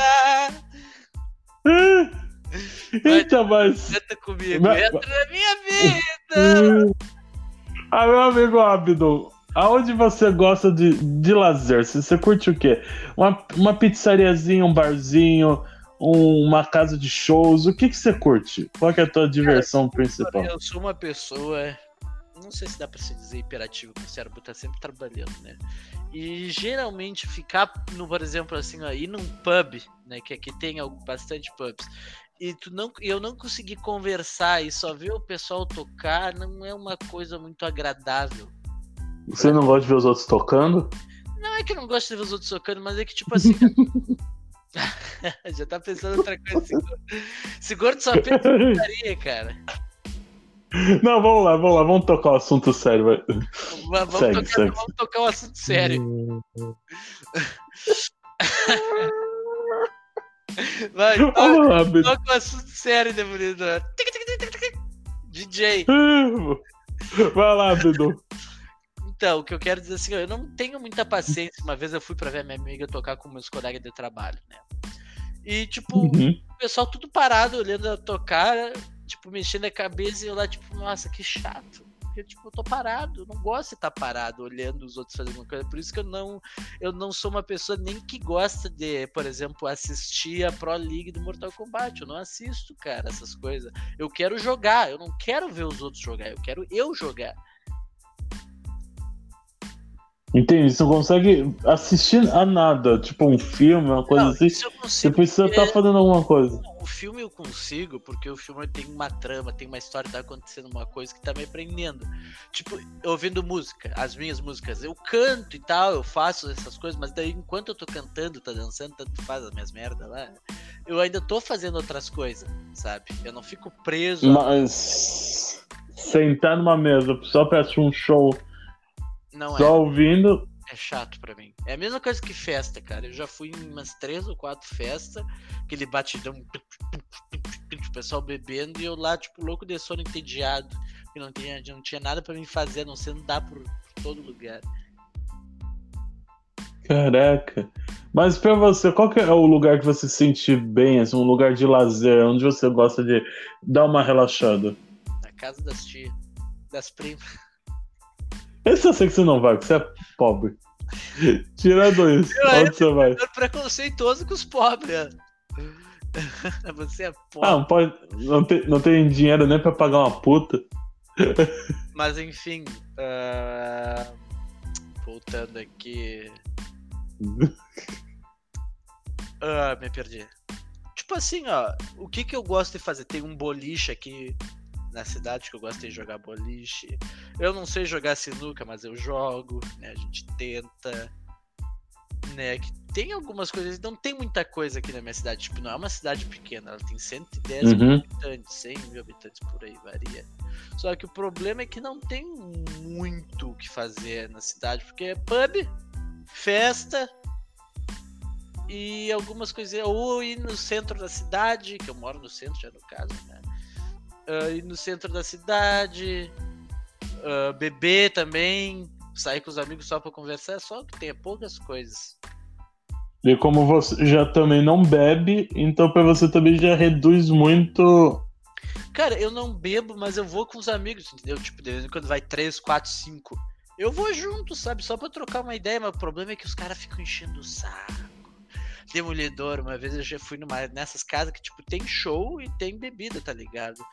Eita, mas. Comigo, mas... entra na minha vida! Ah, meu amigo Abdo, aonde você gosta de, de lazer? Você, curte o quê? Uma, uma pizzariazinha, um barzinho, um- uma casa de shows? O que, que você curte? Qual é a tua diversão principal? Eu sou uma pessoa. Não sei se dá pra se dizer hiperativo, porque o cérebro tá sempre trabalhando, né? E geralmente ficar, no, por exemplo, assim, ir num pub, né? Que aqui tem bastante pubs. E tu não, eu não conseguir conversar e só ver o pessoal tocar não é uma coisa muito agradável. Você não gosta de ver os outros tocando? Não é que eu não gosto de ver os outros tocando, mas é que, tipo assim. Já tá pensando em outra coisa. Esse gordo, esse gordo só pensa em putaria, cara. Não, vamos lá, vamos lá, vamos tocar o assunto sério. Mas Vamos, Segue, tocar, segue. vamos tocar um assunto sério. Vai, toca, Vamos lá, Bedu. toca um assunto sério, Demolidor. DJ. Vai lá, Bedu. Então, o que eu quero dizer assim, ó, eu não tenho muita paciência. Uma vez eu fui pra ver a minha amiga tocar com meus colegas de trabalho, né? E, tipo, Uhum. o pessoal tudo parado, olhando ela tocar, tipo, mexendo a cabeça e eu lá, tipo, nossa, que chato. Porque, tipo, eu tô parado, eu não gosto de estar parado olhando os outros fazendo alguma coisa. Por isso que eu não, eu não sou uma pessoa nem que gosta de, por exemplo, assistir a Pro League do Mortal Kombat. Eu não assisto, cara, essas coisas. Eu quero jogar, eu não quero ver os outros jogar, eu quero eu jogar. Entendi, você não consegue assistir a nada, tipo um filme, uma coisa Não, assim. isso eu Você consigo. precisa porque- estar fazendo alguma coisa. O filme eu consigo, porque o filme tem uma trama, tem uma história, tá acontecendo uma coisa que tá me prendendo. Tipo, ouvindo música, as minhas músicas, eu canto e tal, eu faço essas coisas, mas daí enquanto eu tô cantando, tá dançando, tanto faz as minhas merdas lá, eu ainda tô fazendo outras coisas, sabe? Eu não fico preso. a- Mas sentar numa mesa só pra assistir um show, Não é. só ouvindo, É chato pra mim. É a mesma coisa que festa, cara. Eu já fui em umas três ou quatro festas, aquele batidão, o pessoal bebendo e eu lá, tipo, louco de sono entediado. Que não tinha, não tinha nada pra mim fazer, a não ser andar por, todo lugar. caraca. Mas pra você, qual que é o lugar que você se sente bem, assim, um lugar de lazer, onde você gosta de dar uma relaxada? Na casa das tias, das primas. Esse eu sei que você não vai, porque você é pobre. Tirando isso, Eu onde você vai? Preconceituoso com os pobres. ó. Você é Ah, pobre. não, pode, não, tem, não tem dinheiro nem pra pagar uma puta. Mas enfim. ah, Voltando aqui. Ah, me perdi. Tipo assim, ó, o que que eu gosto de fazer? Tem um boliche aqui na cidade que eu gosto de jogar boliche. Eu não sei jogar sinuca, mas eu jogo, né? A gente tenta. Né? Que tem algumas coisas, não tem muita coisa aqui na minha cidade. Tipo, não é uma cidade pequena, ela tem 110 mil Uhum. habitantes, 100 mil habitantes por aí, varia. Só que o problema é que não tem muito o que fazer na cidade, porque é pub, festa e algumas coisinhas. Ou ir no centro da cidade, que eu moro no centro já no caso, né? Ah, ir no centro da cidade, ah, beber também, sair com os amigos só pra conversar, é só que tem poucas coisas. E como você já também não bebe, então pra você também já reduz muito. Cara, eu não bebo, mas eu vou com os amigos, entendeu? Tipo, de vez em quando vai 3, 4, 5. Eu vou junto, sabe? Só pra trocar uma ideia, mas o problema é que os caras ficam enchendo o saco. Demolidor, uma vez eu já fui numa, nessas casas que, tipo, tem show e tem bebida, tá ligado?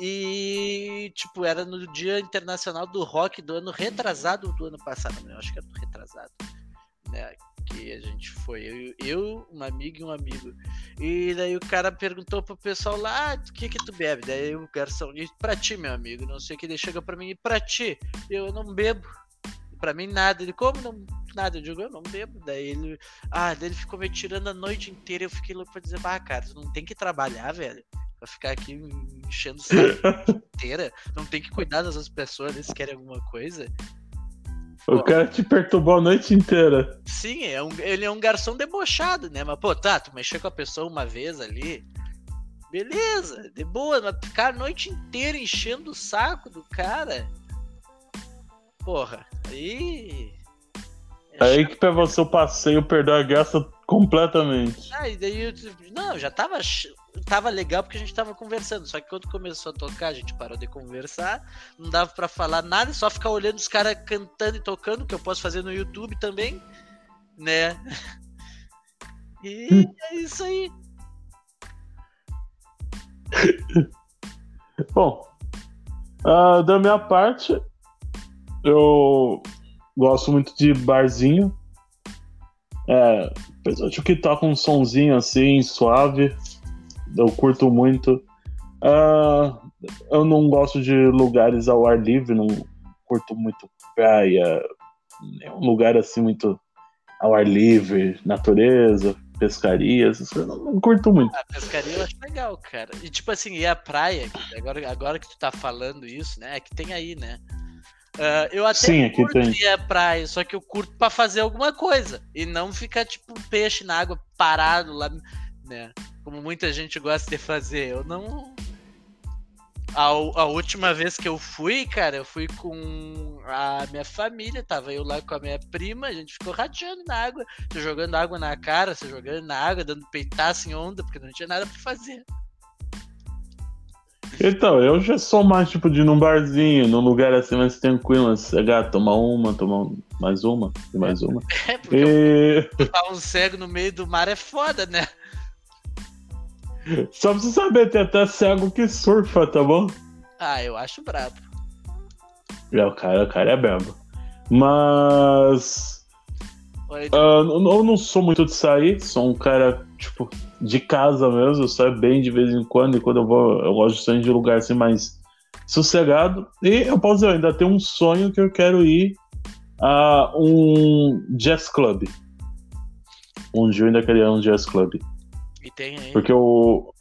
E, tipo, era no Dia Internacional do Rock do ano retrasado do ano passado, né? Eu acho que era do retrasado, né? Que a gente foi, eu, eu, um amigo e um amigo. E daí o cara perguntou pro pessoal lá, ah, que que tu bebe? Daí o garçom, e pra ti, meu amigo, não sei o que, ele chega pra mim, e pra ti? Eu não bebo. Pra mim nada. Ele, como não? Nada. Eu digo, eu não bebo. Daí ele, ah, daí ele ficou me tirando a noite inteira. Eu fiquei louco pra dizer, ah, cara, tu não tem que trabalhar, velho. Pra ficar aqui enchendo o saco inteira. Não tem que cuidar das outras pessoas, eles querem alguma coisa. O cara te perturbou a noite inteira. Sim, é um, ele é um garçom debochado, né? Mas, pô, tá, tu mexer com a pessoa uma vez ali. Beleza, de boa, mas ficar a noite inteira enchendo o saco do cara. Porra, aí. é Aí chato. que pra você o passeio perdeu a graça completamente. Ah, e daí eu, não, já tava. Tava legal porque a gente tava conversando. Só que quando começou a tocar, a gente parou de conversar. Não dava para falar nada, só ficar olhando os caras cantando e tocando, que eu posso fazer no YouTube também, né? E é isso aí. Bom, uh, da minha parte, eu gosto muito de barzinho. É, de que toca um sonzinho assim, suave. Eu curto muito. Uh, eu não gosto de lugares ao ar livre, não curto muito praia, nenhum lugar assim muito ao ar livre, natureza, pescaria, essas coisas. Não, não curto muito. A pescaria eu acho legal, cara. E tipo assim, e a praia, agora, agora que tu tá falando isso, né? É que tem aí, né? Uh, eu até Sim, aqui curto tem. a praia, só que eu curto pra fazer alguma coisa. E não ficar, tipo, peixe na água parado lá, né? Como muita gente gosta de fazer. Eu não. A, a última vez que eu fui, cara, eu fui com a minha família, tava eu lá com a minha prima, a gente ficou rateando na água, jogando água na cara, se jogando na água, dando peitaço em onda, porque não tinha nada pra fazer. Então, eu já sou mais tipo de ir num barzinho, num lugar assim mais tranquilo, chegar, tomar uma, tomar mais uma e mais uma. É, porque e... um cego no meio do mar é foda, né? Só pra você saber, tem até cego que surfa, tá bom? Ah, eu acho brabo. É, o cara, o cara é brabo. Mas. Uh, eu não sou muito de sair, sou um cara, tipo, de casa mesmo, eu saio bem de vez em quando, e quando eu vou, eu gosto de sair de lugar assim mais sossegado. E eu posso dizer, eu ainda tenho um sonho que eu quero ir a um jazz club. Um dia eu ainda queria um jazz club. E tem aí? Porque eu.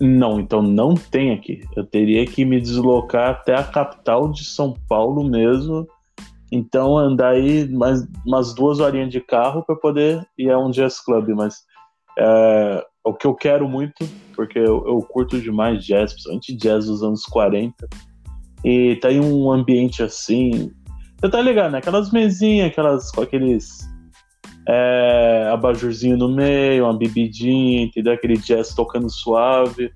Não, então não tem aqui. Eu teria que me deslocar até a capital de São Paulo mesmo. Então andar aí mais umas duas horinhas de carro para poder ir a um jazz club. Mas é, o que eu quero muito, porque eu, eu curto demais jazz, principalmente jazz dos anos 40. E tá em um ambiente assim. Você tá ligado, né? Aquelas mesinhas, aquelas com aqueles é, abajurzinho no meio, uma bebidinha, entendeu? Aquele jazz tocando suave.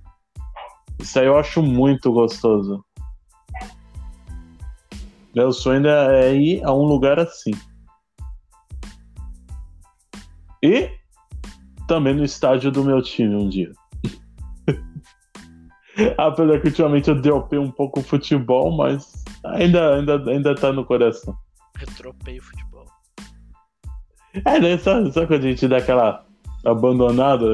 Isso aí eu acho muito gostoso. Meu sonho é ir a um lugar assim. E também no estádio do meu time um dia. Apesar que ultimamente eu dropei um pouco o futebol, mas ainda, ainda, ainda tá no coração. Retropei o futebol. É, né? Sabe, sabe quando a gente dá aquela abandonada,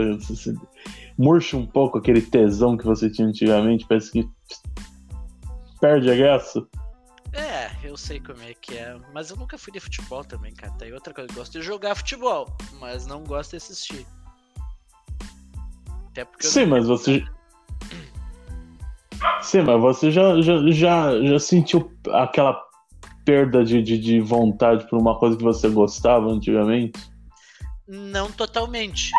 murcha um pouco aquele tesão que você tinha antigamente, parece que perde a graça. É, eu sei como é que é. Mas eu nunca fui de futebol também, cara. Tá aí outra coisa. Eu gosto de jogar futebol, mas não gosto de assistir. Até porque Sim, mas você. Sim, mas você já, já, já, já sentiu aquela perda de, de, de vontade por uma coisa que você gostava antigamente? Não totalmente.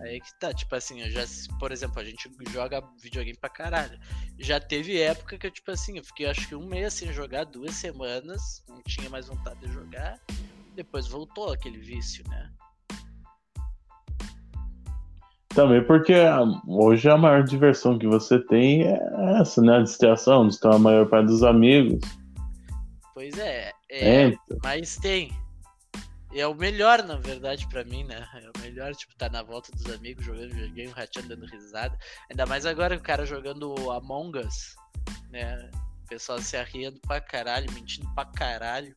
Aí que tá, tipo assim, eu já, por exemplo, a gente joga videogame pra caralho. Já teve época que eu, tipo assim, eu fiquei acho que um mês sem jogar, duas semanas, não tinha mais vontade de jogar. Depois voltou aquele vício, né? Também porque hoje a maior diversão que você tem é essa, né? A distração, estão a maior parte dos amigos. Pois é, é, é mas tem. É o melhor, na verdade, para mim, né? É o melhor, tipo, tá na volta dos amigos, jogando videogame, rateando, dando risada. Ainda mais agora o cara jogando Among Us, né? O pessoal se arriando pra caralho, mentindo pra caralho.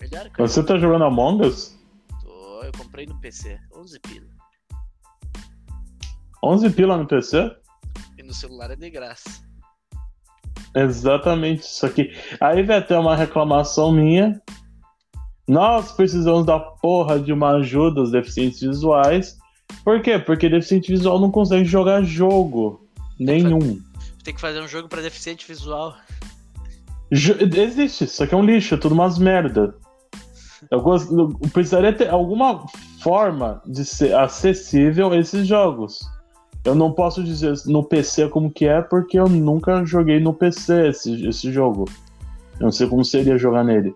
Melhor, cara. Você tá jogando Among Us? Tô, eu comprei no PC, 11 pila. 11 pila no PC? E no celular é de graça. Exatamente isso aqui. Aí vai ter uma reclamação minha. Nós precisamos da porra de uma ajuda aos deficientes visuais. Por quê? Porque deficiente visual não consegue jogar jogo nenhum. Tem que fazer um jogo para deficiente visual. Existe, isso aqui é um lixo, é tudo umas merda. Eu, gost... eu precisaria ter alguma forma de ser acessível a esses jogos. Eu não posso dizer no PC como que é, porque eu nunca joguei no PC esse, esse jogo. Eu não sei como seria jogar nele.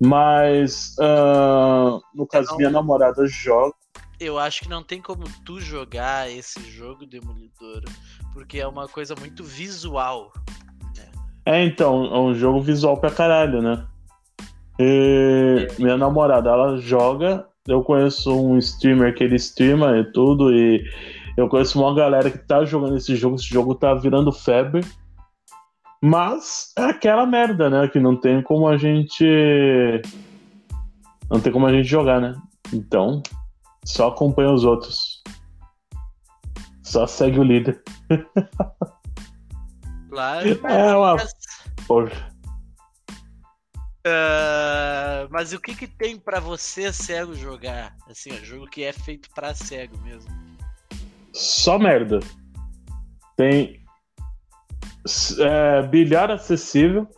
Mas, uh, no caso, não... minha namorada joga. eu acho que não tem como tu jogar esse jogo Demolidor, porque é uma coisa muito visual. É, então, é um jogo visual pra caralho, né? E minha namorada, ela joga. Eu conheço um streamer que ele streama e tudo, e eu conheço uma galera que tá jogando esse jogo. Esse jogo tá virando febre. Mas é aquela merda, né? Que não tem como a gente. Não tem como a gente jogar, né? Então, só acompanha os outros. Só segue o líder. Claro. É uma. Ah, mas o que que tem pra você cego jogar? Assim, ó, jogo que é feito pra cego mesmo. Só merda. Tem. é, bilhar acessível,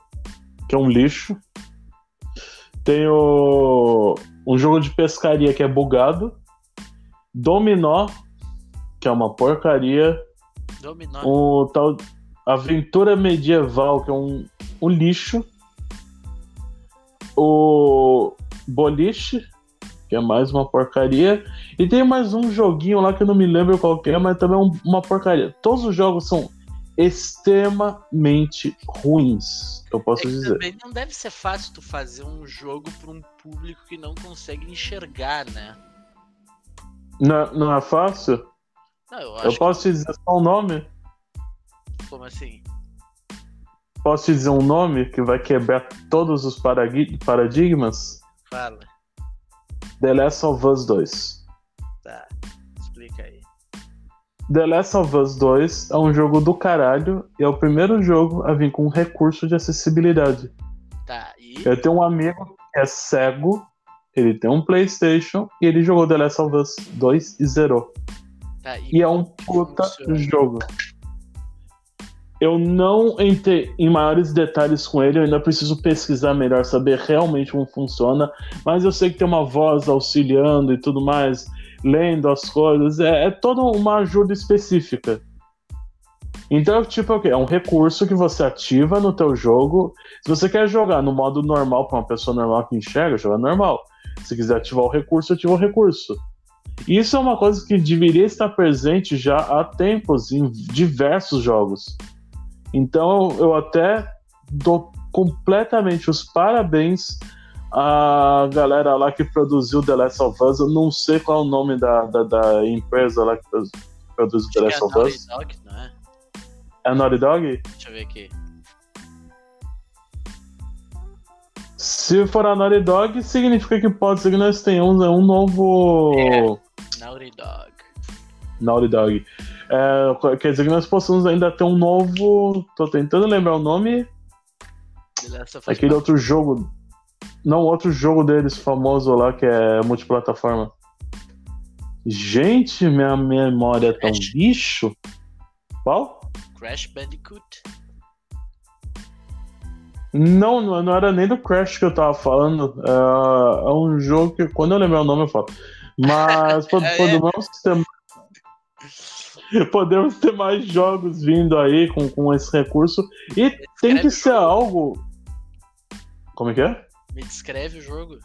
que é um lixo. Tem o, um jogo de pescaria que é bugado. Dominó, que é uma porcaria. Dominó. O tal Aventura Medieval, que é um, um lixo. O Boliche, que é mais uma porcaria. E tem mais um joguinho lá que eu não me lembro qual que é, mas também é um- uma porcaria. Todos os jogos são extremamente ruins, eu É posso que dizer. também não deve ser fácil tu fazer um jogo pra um público que não consegue enxergar, né? Não, é- não é fácil? Não, eu Eu posso te dizer só um nome? que como assim? Posso te dizer um nome que vai quebrar todos os paradigmas? Fala. The Last of Us 2. The Last of Us 2 é um jogo do caralho e é o primeiro jogo a vir com um recurso de acessibilidade. Tá. E. Eu tenho um amigo que é cego, ele tem um PlayStation e ele jogou The Last of Us 2 e zerou. Tá, E é um puta funciona? jogo. Eu não entrei em maiores detalhes com ele, eu ainda preciso pesquisar melhor, saber realmente como funciona, mas eu sei que tem uma voz auxiliando e tudo mais, lendo as coisas, é, é toda uma ajuda específica. Então, tipo, é o quê? É um recurso que você ativa no teu jogo. Se você quer jogar no modo normal para uma pessoa normal que enxerga, joga normal. Se quiser ativar o recurso, ativa o recurso. Isso é uma coisa que deveria estar presente já há tempos em diversos jogos. Então eu até dou completamente os parabéns à galera lá que produziu The Last of Us. Eu não sei qual é o nome da, da, da empresa lá que produ- produziu The Last é of Naughty Us. Dog, não é? É a Naughty Dog? Deixa eu ver aqui. Se for a Naughty Dog, significa que pode ser que nós tenhamos é, um novo Naughty Dog. Naughty Dog. É, quer dizer que nós possamos ainda ter um novo. Tô tentando lembrar o nome. Aquele outro jogo. Não, outro jogo deles famoso lá que é multiplataforma. Gente, minha memória é tão Crash. bicho. Qual? Crash Bandicoot. Não, não, era nem do Crash que eu tava falando. É, é um jogo que, quando eu lembrar o nome, eu falo. Mas pod- É. podemos ter. Podemos ter mais jogos vindo aí com, com esse recurso. E tem que ser algo. Como é que é? Me descreve o jogo.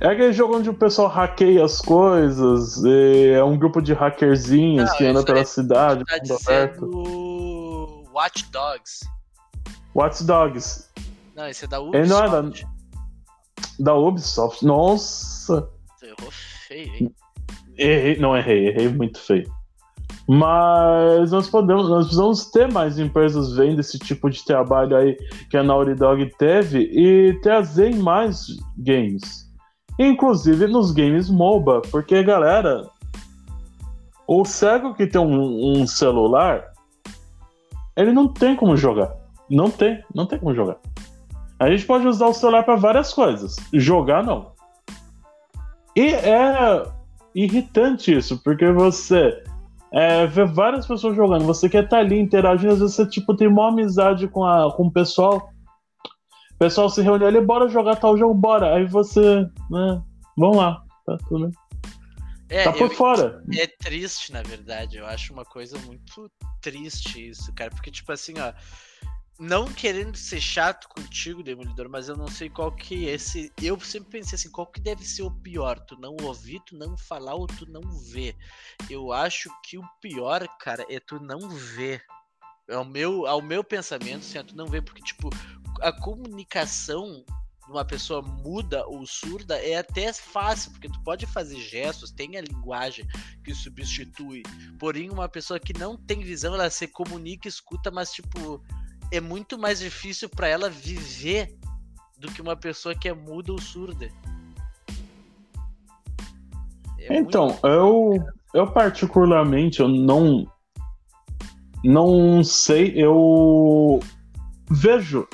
É aquele jogo onde o pessoal hackeia as coisas, e é um grupo de hackerzinhos Não, que anda isso pela cidade, Tá mundo aberto. Watch Dogs. Watch Dogs, Não, esse é da Ele não é da- Ubisoft. da Ubisoft. Nossa! Você errou feio, hein? Errei, não errei, errei muito feio. Mas nós podemos, nós precisamos ter mais empresas vendo esse tipo de trabalho aí que a Naughty Dog teve e trazer mais games. Inclusive nos games MOBA, porque galera, o cego que tem um, um celular, ele não tem como jogar. Não tem, não tem como jogar. A gente pode usar o celular para várias coisas, jogar não. E é irritante isso, porque você é, vê várias pessoas jogando, você quer estar ali interagindo, às vezes você tipo, tem uma amizade com, a, com o pessoal. O pessoal se reúne ali, bora jogar tal jogo, bora. Aí você, né, vamos lá, tá tudo bem. É, Tá por eu- fora. é triste, na verdade. Eu acho uma coisa muito triste isso, cara. Porque, tipo assim, ó. Não querendo ser chato contigo, Demolidor, mas eu não sei qual que é esse. Eu sempre pensei assim, qual que deve ser o pior? Tu não ouvir, tu não falar ou tu não ver. Eu acho que o pior, cara, é tu não ver. Ao meu, ao meu pensamento, assim, é tu não ver, porque, tipo, a comunicação de uma pessoa muda ou surda é até fácil, porque tu pode fazer gestos, tem a linguagem que substitui. Porém, uma pessoa que não tem visão, ela se comunica, escuta, mas, tipo é muito mais difícil para ela viver do que uma pessoa que é muda ou surda. É então, muito... eu, eu particularmente, eu não não sei, eu vejo,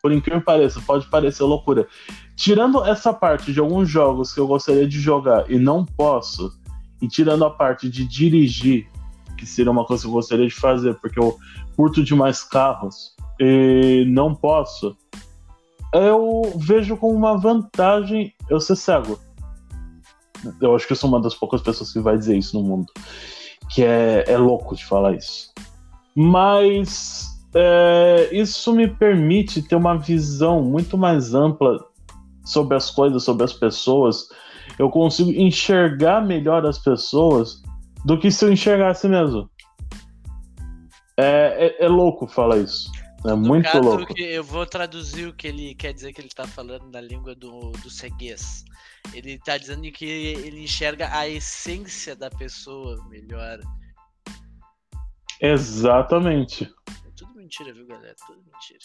por incrível que pareça, pode parecer loucura. Tirando essa parte de alguns jogos que eu gostaria de jogar e não posso, e tirando a parte de dirigir, que seria uma coisa que eu gostaria de fazer, porque eu curto demais carros, e não posso, eu vejo como uma vantagem eu ser cego. Eu acho que eu sou uma das poucas pessoas que vai dizer isso no mundo. Que é, é louco de falar isso. Mas é, isso me permite ter uma visão muito mais ampla sobre as coisas, sobre as pessoas. Eu consigo enxergar melhor as pessoas do que se eu enxergasse mesmo. É, é, é louco falar isso. É muito caso, louco. eu vou traduzir o que ele quer dizer que ele tá falando na língua do, do ceguês. Ele tá dizendo que ele enxerga a essência da pessoa melhor. Exatamente. É tudo mentira, viu, galera? Tudo mentira.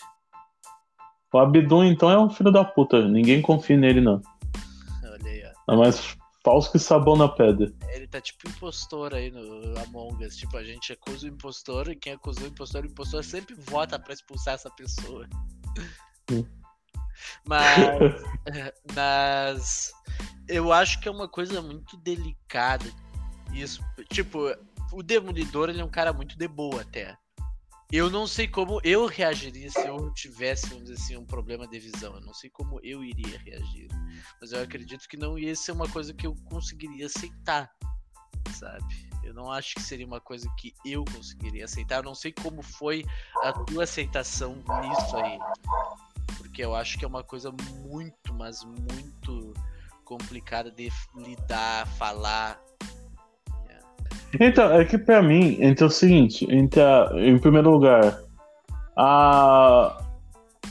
O Abdum, então, é um filho da puta. Ninguém confia nele, não. Olha aí, ó. É falso que sabão na pedra. Ele tá tipo impostor aí no Among Us. Tipo, a gente acusa o impostor e quem acusou o impostor, o impostor sempre vota para expulsar essa pessoa. mas, mas eu acho que é uma coisa muito delicada. Isso, tipo, o Demolidor ele é um cara muito de boa até. Eu não sei como eu reagiria se eu tivesse, vamos dizer assim, um problema de visão. Eu não sei como eu iria reagir. Mas eu acredito que não ia ser uma coisa que eu conseguiria aceitar, sabe? Eu não acho que seria uma coisa que eu conseguiria aceitar. Eu não sei como foi a tua aceitação nisso aí. Porque eu acho que é uma coisa muito, mas muito complicada de lidar, falar, então, é que pra mim, então é o seguinte, entre a, em primeiro lugar, a.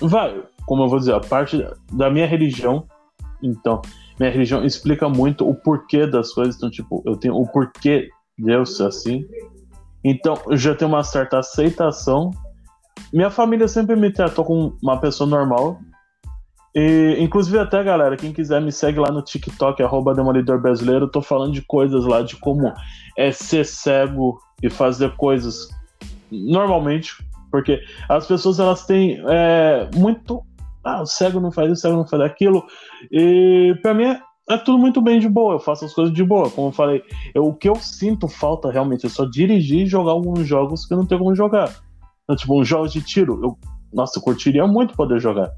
Vai, como eu vou dizer, a parte da minha religião, então, minha religião explica muito o porquê das coisas, então, tipo, eu tenho o porquê de eu ser assim. Então, eu já tenho uma certa aceitação. Minha família sempre me tratou como uma pessoa normal, e, inclusive, até, galera, quem quiser me segue lá no TikTok, arroba Demolidor Brasileiro. Eu tô falando de coisas lá, de como é ser cego e fazer coisas normalmente, porque as pessoas elas têm é, muito. Ah, o cego não faz isso, o cego não faz aquilo. E pra mim é, é, tudo muito bem de boa, eu faço as coisas de boa. Como eu falei, eu, o que eu sinto falta realmente é só dirigir e jogar alguns jogos que eu não tenho como jogar. Então, tipo, uns jogos de tiro. Eu, nossa, eu curtiria muito poder jogar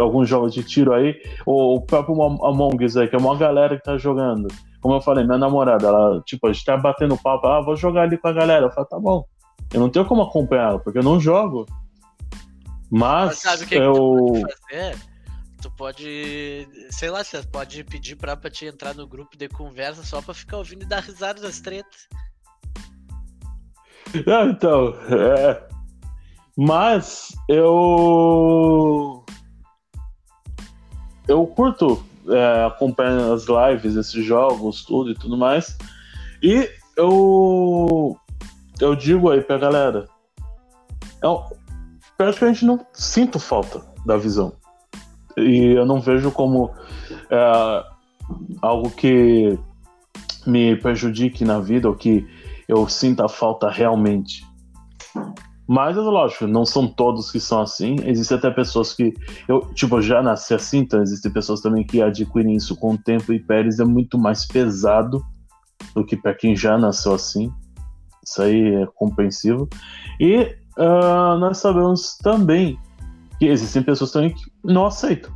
alguns jogos de tiro aí, ou o próprio Among Us aí, que é uma galera que tá jogando. Como eu falei, minha namorada, ela, tipo, a gente tá batendo papo, ah, vou jogar ali com a galera. Eu falo, tá bom. Eu não tenho como acompanhar porque eu não jogo. Mas, Mas sabe o que, eu... que tu pode fazer? Tu pode, sei lá, você pode pedir pra, pra te entrar no grupo de conversa só pra ficar ouvindo e dar risada das tretas. Ah, então, é. Mas eu eu curto é, as lives, esses jogos, tudo e tudo mais. E eu eu digo aí pra galera, eu praticamente não sinto falta da visão. E eu não vejo como é, algo que me prejudique na vida ou que eu sinta falta realmente. Mas, lógico, não são todos que são assim. Existem até pessoas que. Eu, tipo, já nasci assim, então existem pessoas também que adquirem isso com o tempo e Pérez é muito mais pesado do que para quem já nasceu assim. Isso aí é compreensível. E uh, nós sabemos também que existem pessoas também que não aceitam.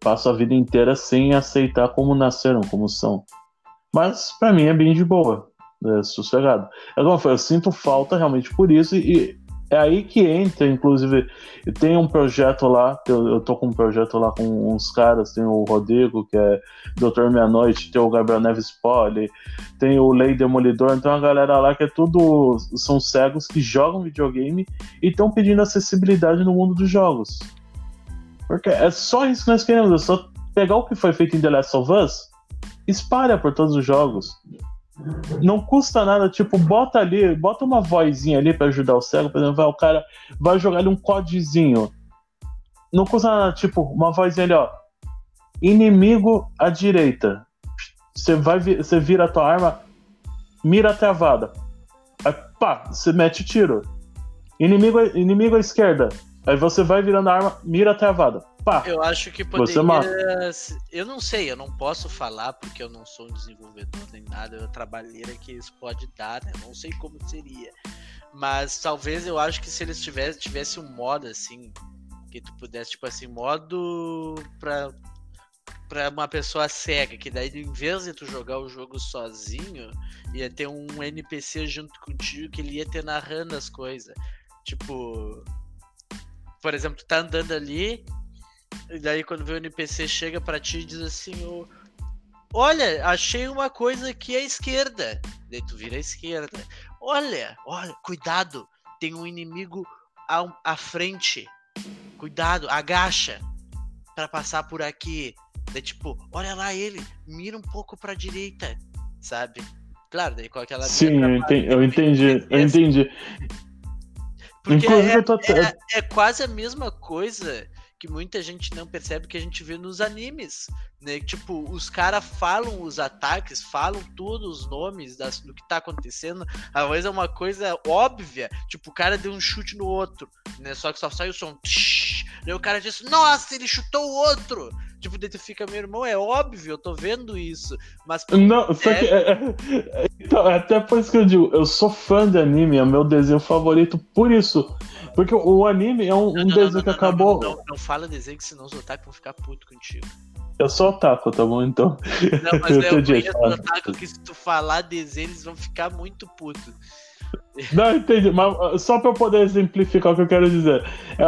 Passam a vida inteira sem aceitar como nasceram, como são. Mas para mim é bem de boa é, sossegado. É falei, eu sinto falta realmente por isso e, É aí que entra, inclusive, tem um projeto lá, eu, eu tô com um projeto lá com uns caras, tem o Rodrigo, que é Doutor Meia-Noite, tem o Gabriel Neves Poli, tem o Lei Demolidor, então a galera lá que é tudo. são cegos que jogam videogame e estão pedindo acessibilidade no mundo dos jogos. Porque é só isso que nós queremos, é só pegar o que foi feito em The Last of Us, espalha por todos os jogos. Não custa nada, tipo, bota ali, bota uma vozinha ali para ajudar o cego, por exemplo, vai, o cara vai jogar ali um codezinho. Não custa nada, tipo, uma vozinha ali, ó. Inimigo à direita. Você vai, você vira a tua arma, mira travada. Aí, pá, você mete tiro. Inimigo, inimigo à esquerda. Aí você vai virando a arma, mira travada. Pá, eu acho que poderia. Eu não sei, eu não posso falar porque eu não sou um desenvolvedor nem nada, eu trabalheira que isso pode dar, né? Não sei como seria. Mas talvez eu acho que se eles tivessem tivesse um modo assim, que tu pudesse, tipo assim, modo pra, pra uma pessoa cega, que daí em vez de tu jogar o jogo sozinho, ia ter um NPC junto contigo que ele ia ter narrando as coisas. Tipo, por exemplo, tu tá andando ali, e daí quando vê o NPC chega para ti e diz assim, oh, olha, achei uma coisa aqui à esquerda. Daí tu vira à esquerda. Olha, olha, cuidado, tem um inimigo à, à frente. Cuidado, agacha para passar por aqui. Daí tipo, olha lá ele, mira um pouco pra direita, sabe? Claro, daí com aquela. Sim, eu entendi, eu entendi, eu entendi. Porque é, é, é, quase a mesma coisa que muita gente não percebe que a gente vê nos animes, né? Tipo, os caras falam os ataques, falam todos os nomes das, do que tá acontecendo. Às vezes é uma coisa óbvia, tipo, o cara deu um chute no outro, né? Só que só sai o som. Tsh, daí o cara diz, nossa, ele chutou o outro! Tipo, daí tu fica, meu irmão, é óbvio, eu tô vendo isso. Mas. Não, é... só que. É, é, então, é até por isso que eu digo, eu sou fã de anime, é meu desenho favorito por isso. Porque o anime é um, não, um não, desenho não, que acabou. Não, não, fala desenho, que senão os otaku vão ficar puto contigo. Eu sou otaku, tá bom? Então. Não, mas eu, eu conheço otaku que se tu falar desenho, eles vão ficar muito putos. Não, entendi, mas só para eu poder exemplificar o que eu quero dizer. É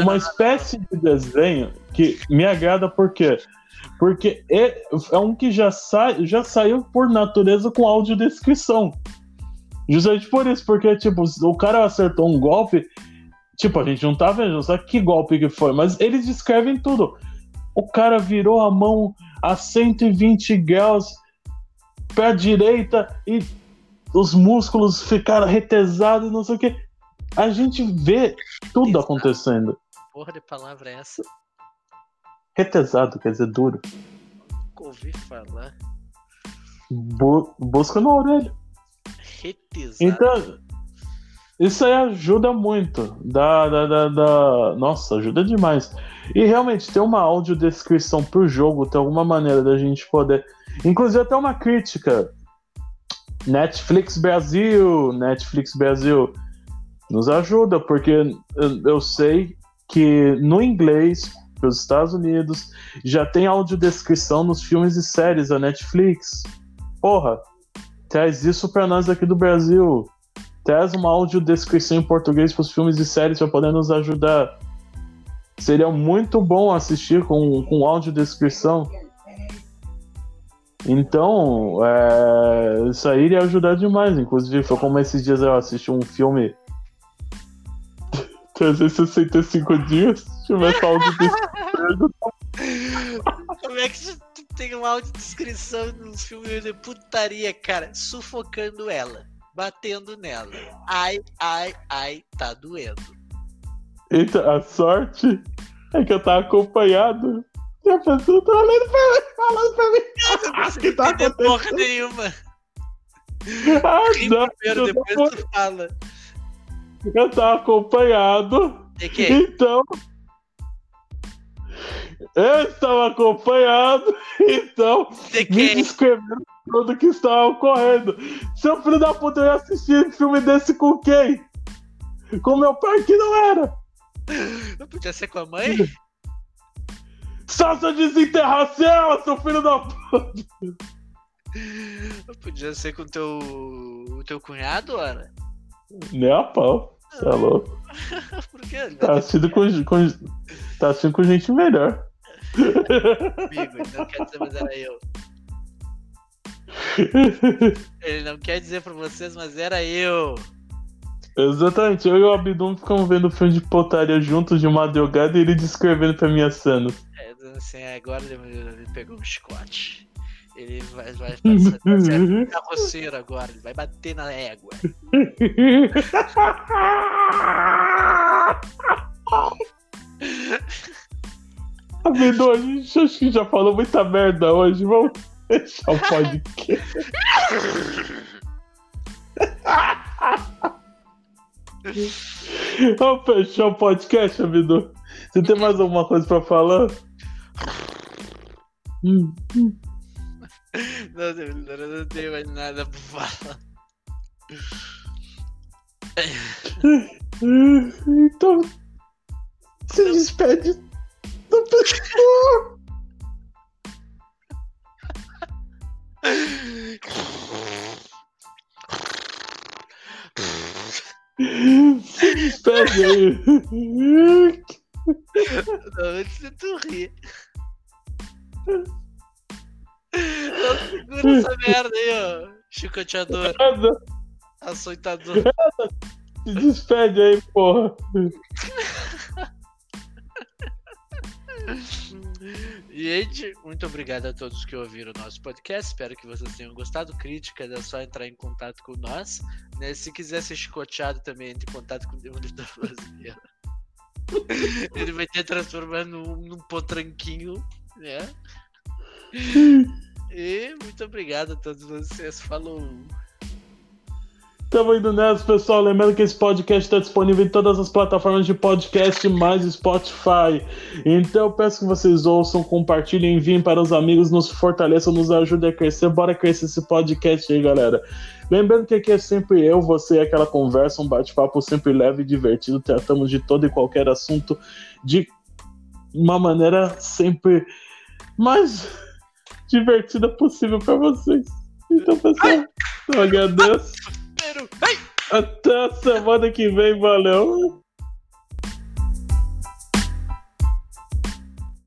uma espécie de desenho que me agrada por quê? Porque é, um que já, sai, já saiu por natureza com audiodescrição. Justamente por isso, porque, tipo, o cara acertou um golpe, tipo, a gente não tá vendo, não sabe que golpe que foi, mas eles descrevem tudo. O cara virou a mão a 120 graus pra direita e os músculos ficaram retesados, não sei o que. A gente vê tudo acontecendo. Porra de palavra é essa? Retesado, quer dizer duro. Nunca ouvi falar. Bu busca no orelha. Retesado. Então, isso aí ajuda muito. Dá, dá, dá, dá, Nossa, ajuda demais. E realmente, ter uma audiodescrição pro jogo, ter alguma maneira da gente poder. Inclusive, até uma crítica Netflix Brasil, Netflix Brasil, nos ajuda, porque eu sei que no inglês, para os Estados Unidos, já tem audiodescrição nos filmes e séries da Netflix. Porra, traz isso para nós aqui do Brasil. Traz uma audiodescrição em português para os filmes e séries para poder nos ajudar. Seria muito bom assistir com, com audiodescrição. Então, é, isso aí iria ajudar demais. Inclusive, foi como esses dias eu assisti um filme 365 dias, tivesse áudio Como é que tu tem uma audiodescrição nos filmes de putaria, cara? Sufocando ela, batendo nela. Ai, ai, ai, tá doendo. Eita, a sorte é que eu tava acompanhado e a pessoa tá olhando pra mim, falando pra mim. O que tá acontecendo? porra nenhuma. Ah, não, primeiro, depois tu fala. Eu tava acompanhado. De quê? Então. Eu estava acompanhado, então De quê? me descreveram tudo que estava ocorrendo. Seu filho da puta, eu ia assistir filme desse com quem? Com meu pai que não era. Não podia ser com a mãe? Salsa desenterração, seu filho da puta! Podia ser com teu, o teu cunhado, ora? Nem a pau. Você é louco. Por quê? Tá assistindo com, com, tá assistindo com gente melhor. Amigo, ele não quer dizer, mas era eu. Ele não quer dizer pra vocês, mas era eu. Exatamente, eu e o Abdum ficamos vendo filme de potaria juntos de madrugada e ele descrevendo pra cenas. É, assim, agora ele, ele pegou um chicote. Ele vai, vai passar, vai carroceiro agora, ele vai bater na égua. Abdum, a gente acho que já falou muita merda hoje, vamos fechar o podcast. Vamos fechar o podcast, Abdum. Você tem mais alguma coisa pra falar? Hum, hum. Não, não, tenho mais nada pra falar. Então, se despede do pessoal. Se despede aí. Não, antes de tu rir. Não segura essa merda aí, ó. Chicoteador, Nada. açoitador. Se despede aí, porra. Gente, muito obrigado a todos que ouviram o nosso podcast. Espero que vocês tenham gostado. Críticas é só entrar em contato com nós. Né? Se quiser ser chicoteado também, entre em contato com o Demolidor Brasileiro. Ele vai ter transformado num, num potranquinho, né? E muito obrigado a todos vocês. Falou! Tamo indo nessa, pessoal. Lembrando que esse podcast está disponível em todas as plataformas de podcast, mais Spotify. Então eu peço que vocês ouçam, compartilhem, enviem para os amigos, nos fortaleçam, nos ajudem a crescer. Bora crescer esse podcast aí, galera. Lembrando que aqui é sempre eu, você aquela conversa, um bate-papo sempre leve e divertido. Tratamos de todo e qualquer assunto de uma maneira sempre mais divertida possível para vocês. Então, pessoal, eu agradeço. Ai! Até a semana que vem, valeu!